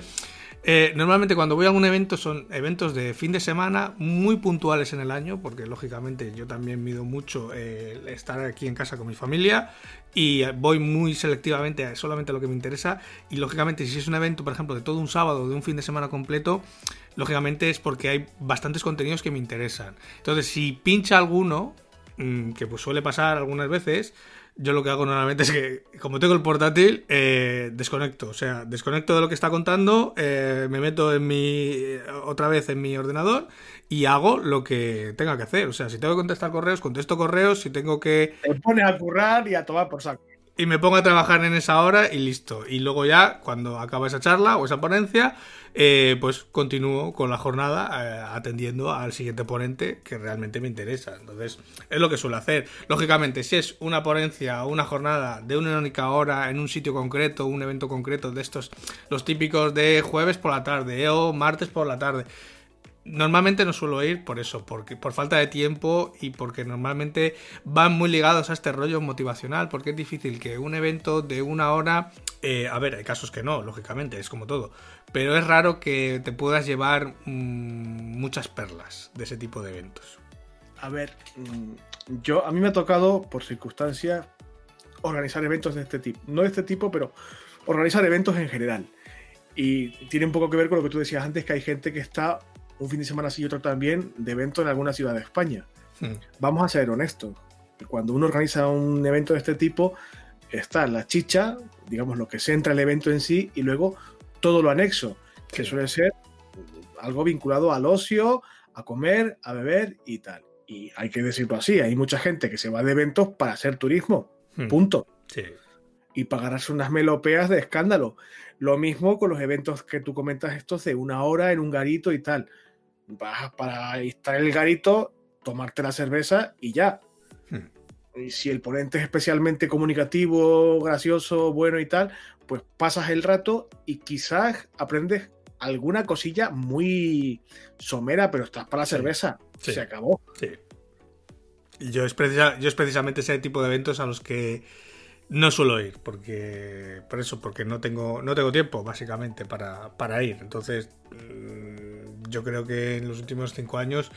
eh, normalmente cuando voy a algún evento son eventos de fin de semana muy puntuales en el año, porque lógicamente yo también mido mucho eh, estar aquí en casa con mi familia y voy muy selectivamente a solamente a lo que me interesa y lógicamente si es un evento, por ejemplo, de todo un sábado, de un fin de semana completo, lógicamente es porque hay bastantes contenidos que me interesan. Entonces, si pincha alguno, mm, que pues suele pasar algunas veces, yo lo que hago normalmente es que, como tengo el portátil, eh, desconecto. O sea, desconecto de lo que está contando, eh, me meto en mi. otra vez en mi ordenador y hago lo que tenga que hacer. O sea, si tengo que contestar correos, contesto correos. Si tengo que. Te pones a currar y a tomar por saco. Y me pongo a trabajar en esa hora y listo. Y luego ya, cuando acaba esa charla o esa ponencia, eh, pues continúo con la jornada eh, atendiendo al siguiente ponente que realmente me interesa. Entonces, es lo que suelo hacer. Lógicamente, si es una ponencia o una jornada de una única hora en un sitio concreto, un evento concreto de estos, los típicos de jueves por la tarde o martes por la tarde, Normalmente no suelo ir por eso, porque por falta de tiempo y porque normalmente van muy ligados a este rollo motivacional, porque es difícil que un evento de una hora, eh, a ver, hay casos que no, lógicamente, es como todo, pero es raro que te puedas llevar mmm, muchas perlas de ese tipo de eventos. A ver, mm, yo a mí me ha tocado, por circunstancias, organizar eventos de este tipo. No de este tipo, pero organizar eventos en general. Y tiene un poco que ver con lo que tú decías antes, que hay gente que está un fin de semana así y otro también de evento en alguna ciudad de España. Hmm. Vamos a ser honestos. Cuando uno organiza un evento de este tipo, está la chicha, digamos lo que centra el evento en sí, y luego todo lo anexo, que Sí. suele ser algo vinculado al ocio, a comer, a beber y tal. Y hay que decirlo así, hay mucha gente que se va de eventos para hacer turismo, Hmm. punto. Sí. Y para ganarse unas melopeas de escándalo. Lo mismo con los eventos que tú comentas estos de una hora en un garito y tal. Vas para estar en el garito, tomarte la cerveza y ya. Hmm. Y si el ponente es especialmente comunicativo, gracioso, bueno y tal, pues pasas el rato y quizás aprendes alguna cosilla muy somera, pero estás para la cerveza. Sí. Se acabó. Sí. Yo es, precisa- yo es precisamente ese tipo de eventos a los que no suelo ir, porque por eso, porque no tengo, no tengo tiempo, básicamente, para, para ir. Entonces, mm, yo creo que en los últimos cinco años,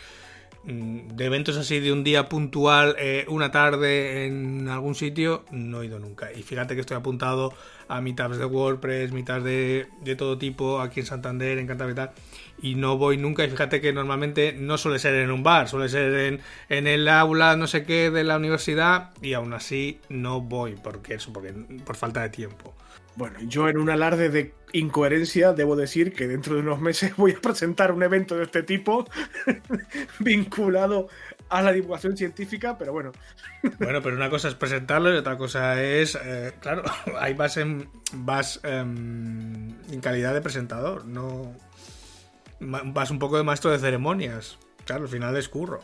mm, de eventos así de un día puntual, eh, una tarde en algún sitio, no he ido nunca. Y fíjate que estoy apuntado a meetups de WordPress, meetups de, de todo tipo, aquí en Santander, en Cantabria y y no voy nunca. Y fíjate que normalmente no suele ser en un bar, suele ser en, en el aula no sé qué de la universidad y aún así no voy porque eso, porque por falta de tiempo. Bueno, yo en un alarde de incoherencia debo decir que dentro de unos meses voy a presentar un evento de este tipo vinculado a la divulgación científica, pero bueno. Bueno, pero una cosa es presentarlo y otra cosa es, eh, claro, ahí vas en, vas em, en calidad de presentador, no vas un poco de maestro de ceremonias. Claro, al final es curro.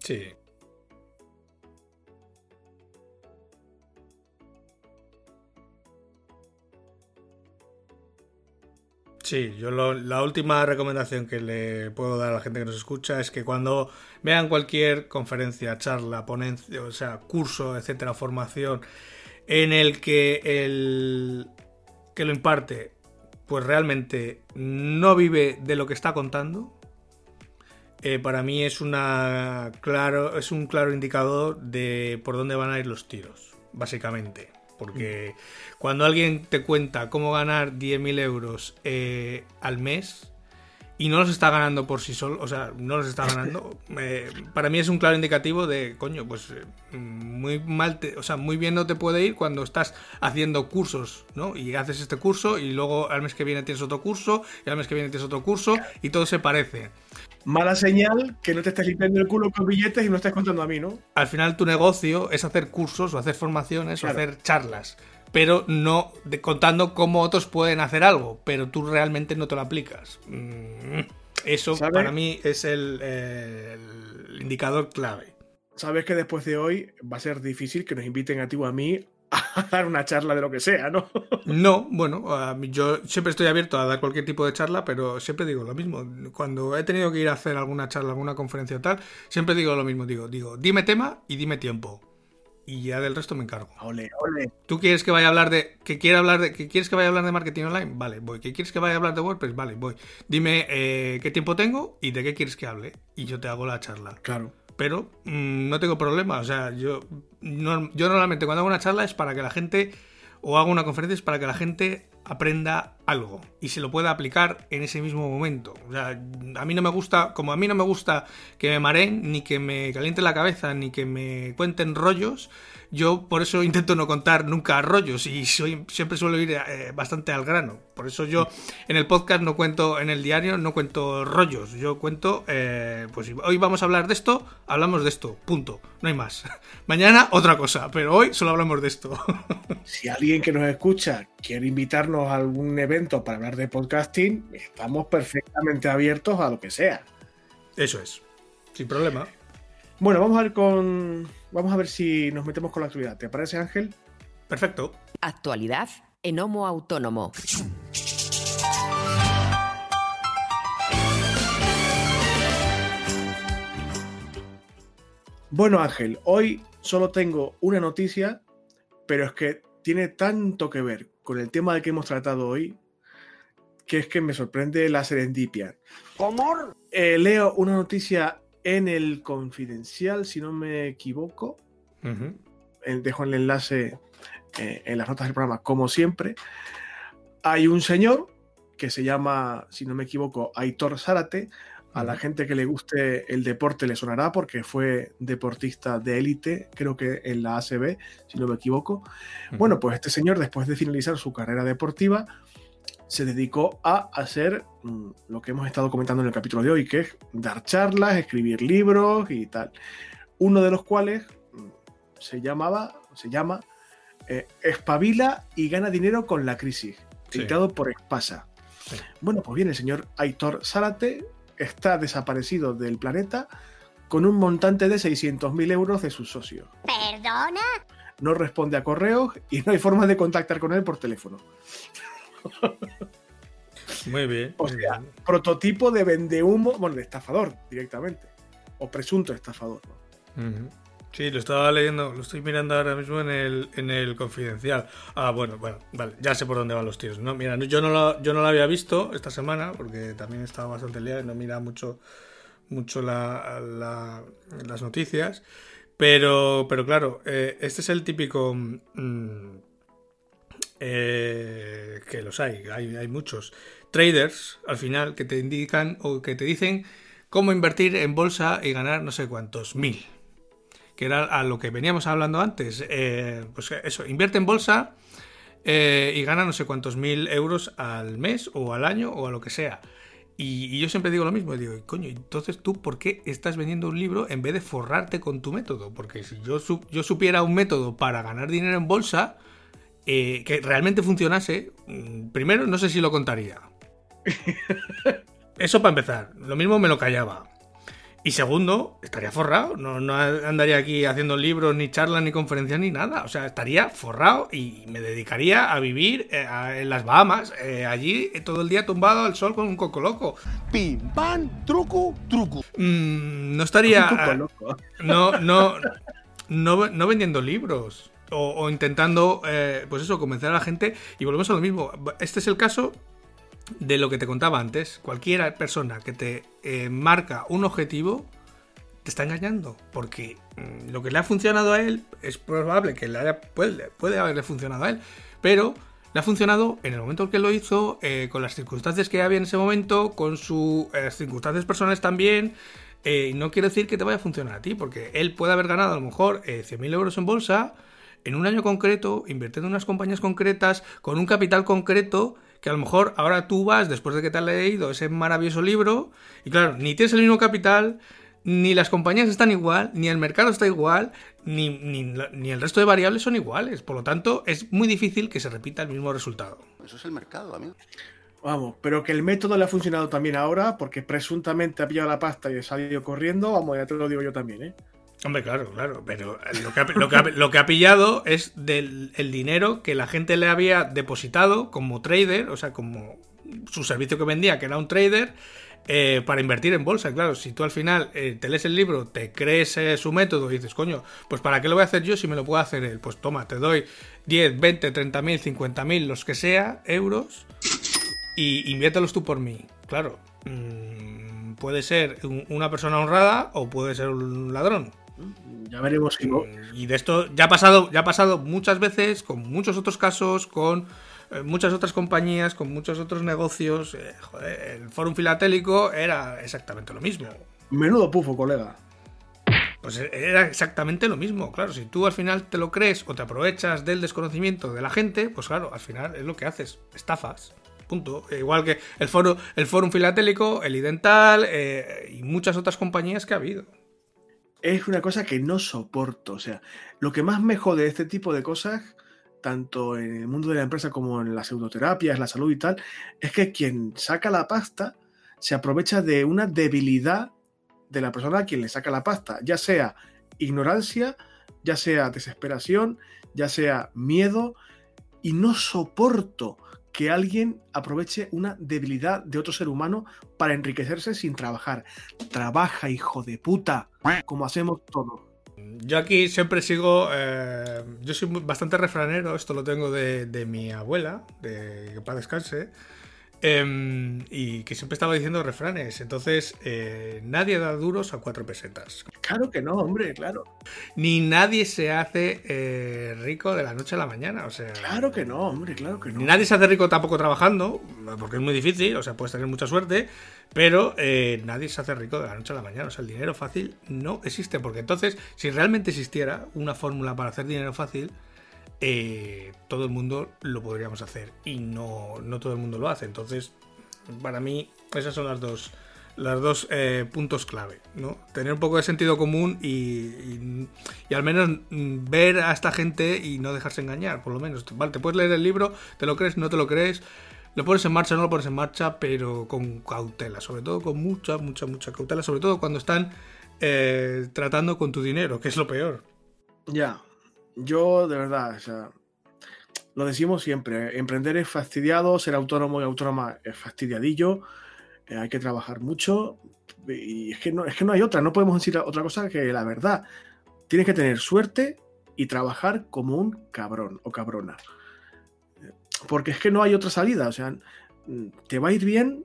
Sí. Sí, yo la última recomendación que le puedo dar a la gente que nos escucha es que cuando vean cualquier conferencia, charla, ponencia, o sea, curso, etcétera, formación, en el que el que lo imparte, pues realmente no vive de lo que está contando, eh, para mí es una claro es un claro indicador de por dónde van a ir los tiros, básicamente. Porque cuando alguien te cuenta cómo ganar 10.000 euros eh, al mes y no los está ganando por sí solo, o sea, no los está ganando, eh, para mí es un claro indicativo de, coño, pues muy mal, o sea, muy bien no te puede ir cuando estás haciendo cursos, ¿no? Y haces este curso y luego al mes que viene tienes otro curso y al mes que viene tienes otro curso y todo se parece mala señal que no te estés limpiando el culo con billetes y no estés contando a mí, ¿no? Al final tu negocio es hacer cursos o hacer formaciones o hacer charlas, pero no contando cómo otros pueden hacer algo, pero tú realmente no te lo aplicas. Mm, eso para mí es el, el indicador clave. Sabes que después de hoy va a ser difícil que nos inviten a ti o a mí a dar una charla de lo que sea, ¿no? No, bueno, yo siempre estoy abierto a dar cualquier tipo de charla, pero siempre digo lo mismo. Cuando he tenido que ir a hacer alguna charla, alguna conferencia o tal, siempre digo lo mismo. Digo, digo, dime tema y dime tiempo. Y ya del resto me encargo. Ole, ole. ¿Tú quieres que vaya a hablar de. que quiera hablar de. que quieres que vaya a hablar de marketing online? Vale, voy. ¿Que quieres que vaya a hablar de WordPress? Vale, voy. Dime eh, qué tiempo tengo y de qué quieres que hable. Y yo te hago la charla. Claro pero mm, no tengo problema. O sea, yo, yo normalmente cuando hago una charla es para que la gente, o hago una conferencia es para que la gente aprenda algo y se lo pueda aplicar en ese mismo momento. O sea, a mí no me gusta, como a mí no me gusta que me mareen, ni que me caliente la cabeza, ni que me cuenten rollos, yo por eso intento no contar nunca rollos y soy, siempre suelo ir eh, bastante al grano. Por eso yo en el podcast no cuento, en el diario no cuento rollos. Yo cuento, eh, pues hoy vamos a hablar de esto, hablamos de esto, punto. No hay más. Mañana otra cosa, pero hoy solo hablamos de esto. si alguien que nos escucha quiere invitarnos a algún evento para hablar de podcasting, estamos perfectamente abiertos a lo que sea. Eso es, sin problema. Bueno, vamos a ver con. Vamos a ver si nos metemos con la actualidad. ¿Te parece, Ángel? Perfecto. Actualidad en Homo Autónomo. Bueno, Ángel, hoy solo tengo una noticia, pero es que tiene tanto que ver con el tema de que hemos tratado hoy, que es que me sorprende la serendipia. ¿Cómo? Eh, leo una noticia en el confidencial, si no me equivoco. Dejo el enlace eh, en las notas del programa, como siempre. Hay un señor que se llama, si no me equivoco, Aitor Zárate. A la gente que le guste el deporte le sonará porque fue deportista de élite, creo que en la ACB, si no me equivoco. Bueno, pues este señor, después de finalizar su carrera deportiva, se dedicó a hacer mm, lo que hemos estado comentando en el capítulo de hoy, que es dar charlas, escribir libros y tal. Uno de los cuales mm, se llamaba, se llama eh, Espabila y gana dinero con la crisis, editado por Espasa. Bueno, pues bien, el señor Aitor Zárate está desaparecido del planeta con un montante de 600.000 euros de sus socios. ¿Perdona? No responde a correos y no hay forma de contactar con él por teléfono. Muy bien. O sea, prototipo de vendehumo, bueno, de estafador directamente. O presunto estafador. Sí, lo estaba leyendo, lo estoy mirando ahora mismo en el, en el confidencial. Ah, bueno, bueno, vale, ya sé por dónde van los tiros. No, mira, yo no lo, yo no lo había visto esta semana porque también estaba bastante liado y no mira mucho, mucho la, las noticias. Pero, pero claro, eh, este es el típico. Mm, eh, que los hay, hay, muchos traders al final que te indican o que te dicen cómo invertir en bolsa y ganar no sé cuántos mil. que era a lo que veníamos hablando antes. Eh, pues eso, invierte en bolsa eh, y gana no sé cuántos mil euros al mes o al año o a lo que sea. Y, yo siempre digo lo mismo, digo, coño, entonces tú, ¿por qué estás vendiendo un libro en vez de forrarte con tu método? Porque si yo, yo supiera un método para ganar dinero en bolsa eh, que realmente funcionase, mm, primero no sé si lo contaría. Eso para empezar, lo mismo me lo callaba. Y segundo, estaría forrado. No, no, andaría aquí haciendo libros, ni charlas, ni conferencias, ni nada. O sea, estaría forrado y me dedicaría a vivir eh, en las Bahamas, eh, allí todo el día tumbado al sol con un coco loco. Pim, pam, truco, truco. Mm, no estaría. no, no, no, no vendiendo libros. O, intentando, eh, pues eso, convencer a la gente. Y volvemos a lo mismo. Este es el caso de lo que te contaba antes. Cualquier persona que te eh, marca un objetivo te está engañando. Porque mm, lo que le ha funcionado a él es probable que le haya, puede, haberle funcionado a él. Pero le ha funcionado en el momento en que lo hizo, eh, con las circunstancias que había en ese momento, con sus eh, circunstancias personales también. y no quiere decir que te vaya a funcionar a ti, porque él puede haber ganado a lo mejor 100.000 euros en bolsa en un año concreto, invirtiendo en unas compañías concretas, con un capital concreto que a lo mejor ahora tú vas, después de que te has leído ese maravilloso libro, y claro, ni tienes el mismo capital, ni las compañías están igual, ni el mercado está igual, ni, ni, el resto de variables son iguales. Por lo tanto, es muy difícil que se repita el mismo resultado. Eso es el mercado, amigo. Vamos, pero que el método le ha funcionado también ahora, porque presuntamente ha pillado la pasta y ha salido corriendo, vamos, ya te lo digo yo también, ¿eh? Hombre, claro, claro, pero lo que ha, pillado es del el dinero que la gente le había depositado como trader, o sea, como su servicio que vendía, que era un trader, eh, para invertir en bolsa. Claro, si tú al final eh, te lees el libro, te crees eh, su método y dices, coño, pues ¿para qué lo voy a hacer yo si me lo puedo hacer él? Pues toma, te doy 10, 20, 30 mil, 50 mil, los que sea, euros, y inviértelos tú por mí. Claro, mm, puede ser una persona honrada o puede ser un ladrón. Ya veremos si no. Y de esto ya ha pasado, ya ha pasado muchas veces, con muchos otros casos, con eh, muchas otras compañías, con muchos otros negocios. Eh, joder, el Fórum Filatélico era exactamente lo mismo. Menudo pufo, colega. Pues era exactamente lo mismo, claro. Si tú al final te lo crees o te aprovechas del desconocimiento de la gente, pues claro, al final es lo que haces, estafas. Punto. Igual que el foro, el Fórum Filatélico, el Idental eh, y muchas otras compañías que ha habido es una cosa que no soporto. O sea, lo que más me jode de este tipo de cosas, tanto en el mundo de la empresa como en las pseudoterapias, la salud y tal, es que quien saca la pasta se aprovecha de una debilidad de la persona a quien le saca la pasta, ya sea ignorancia, ya sea desesperación, ya sea miedo, y no soporto que alguien aproveche una debilidad de otro ser humano para enriquecerse sin trabajar. Trabaja, hijo de puta, como hacemos todos. Yo aquí siempre sigo, eh, yo soy bastante refranero, esto lo tengo de, mi abuela, de que para descanse, Em, y que siempre estaba diciendo refranes. Entonces, eh, nadie da duros a cuatro pesetas. Claro que no, hombre, claro. Ni nadie se hace eh, rico de la noche a la mañana. O sea, claro que no, hombre, claro que no. Ni nadie se hace rico tampoco trabajando, porque es muy difícil, o sea, puedes tener mucha suerte, pero eh, nadie se hace rico de la noche a la mañana. O sea, el dinero fácil no existe, porque entonces, si realmente existiera una fórmula para hacer dinero fácil, eh, todo el mundo lo podríamos hacer y no, no, todo el mundo lo hace. Entonces, para mí, esas son las dos, las dos eh, puntos clave, ¿no? Tener un poco de sentido común y, y, al menos ver a esta gente y no dejarse engañar, por lo menos. Vale, te puedes leer el libro, te lo crees, no te lo crees, lo pones en marcha, no lo pones en marcha, pero con cautela, sobre todo con mucha, mucha, mucha cautela, sobre todo cuando están eh, tratando con tu dinero, que es lo peor. Ya, yo, de verdad, o sea, lo decimos siempre, emprender es fastidiado, ser autónomo y autónoma es fastidiadillo, eh, hay que trabajar mucho y es que, no, es que no hay otra, no podemos decir otra cosa que la verdad. Tienes que tener suerte y trabajar como un cabrón o cabrona. Porque es que no hay otra salida, o sea, te va a ir bien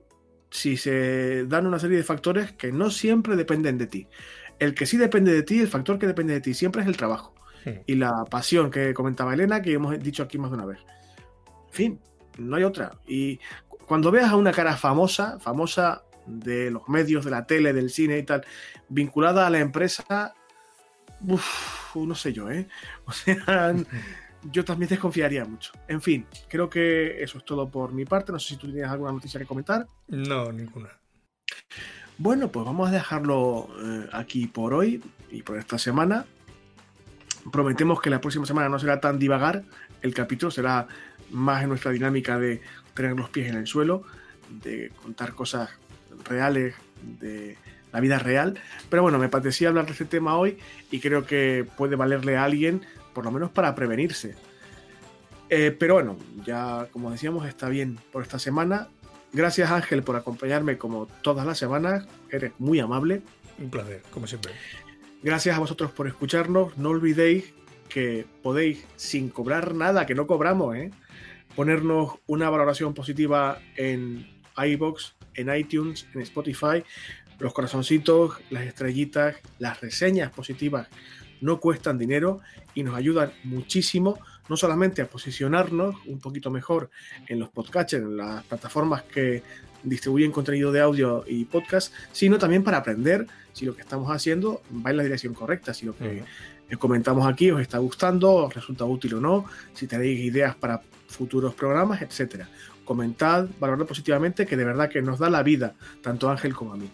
si se dan una serie de factores que no siempre dependen de ti. El que sí depende de ti, el factor que depende de ti siempre es el trabajo y la pasión que comentaba Elena, que hemos dicho aquí más de una vez. En fin, no hay otra. Y cuando veas a una cara famosa, famosa de los medios, de la tele, del cine y tal, vinculada a la empresa, Uf, no sé yo, ¿eh? O sea, yo también desconfiaría mucho. En fin, creo que eso es todo por mi parte. No sé si tú tienes alguna noticia que comentar. No, ninguna. Bueno, pues vamos a dejarlo eh, aquí por hoy y por esta semana. Prometemos que la próxima semana no será tan divagar el capítulo, será más en nuestra dinámica de tener los pies en el suelo, de contar cosas reales de la vida real. Pero bueno, me apetecía hablar de este tema hoy y creo que puede valerle a alguien, por lo menos para prevenirse. Eh, pero bueno, ya como decíamos, está bien por esta semana. Gracias Ángel por acompañarme como todas las semanas. Eres muy amable. Un placer, como siempre. Gracias a vosotros por escucharnos. No olvidéis que podéis, sin cobrar nada, que no cobramos, ¿eh? ponernos una valoración positiva en iBox, en iTunes, en Spotify. Los corazoncitos, las estrellitas, las reseñas positivas no cuestan dinero y nos ayudan muchísimo, no solamente a posicionarnos un poquito mejor en los podcasts, en las plataformas que distribuyen contenido de audio y podcast, sino también para aprender si lo que estamos haciendo va en la dirección correcta, si lo que comentamos aquí os está gustando, os resulta útil o no, si tenéis ideas para futuros programas, etcétera. Comentad, valorad positivamente, que de verdad que nos da la vida, tanto Ángel como a mí.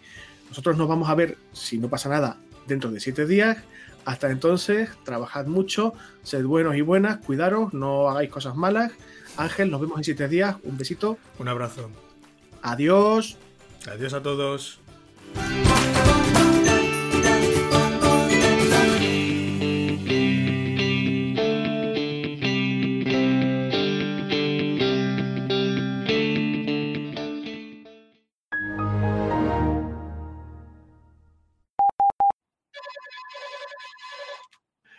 Nosotros nos vamos a ver, si no pasa nada, dentro de siete días. Hasta entonces, trabajad mucho, sed buenos y buenas, cuidaros, no hagáis cosas malas. Ángel, nos vemos en siete días. Un besito. Un abrazo. Adiós. Adiós a todos.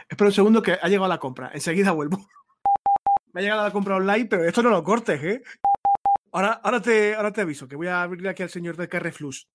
Espera un segundo que ha llegado la compra. Enseguida vuelvo. Me ha llegado la compra online, pero esto no lo cortes, ¿eh? Ahora, ahora, te, ahora te aviso, que voy a abrir aquí al señor de Carreflux.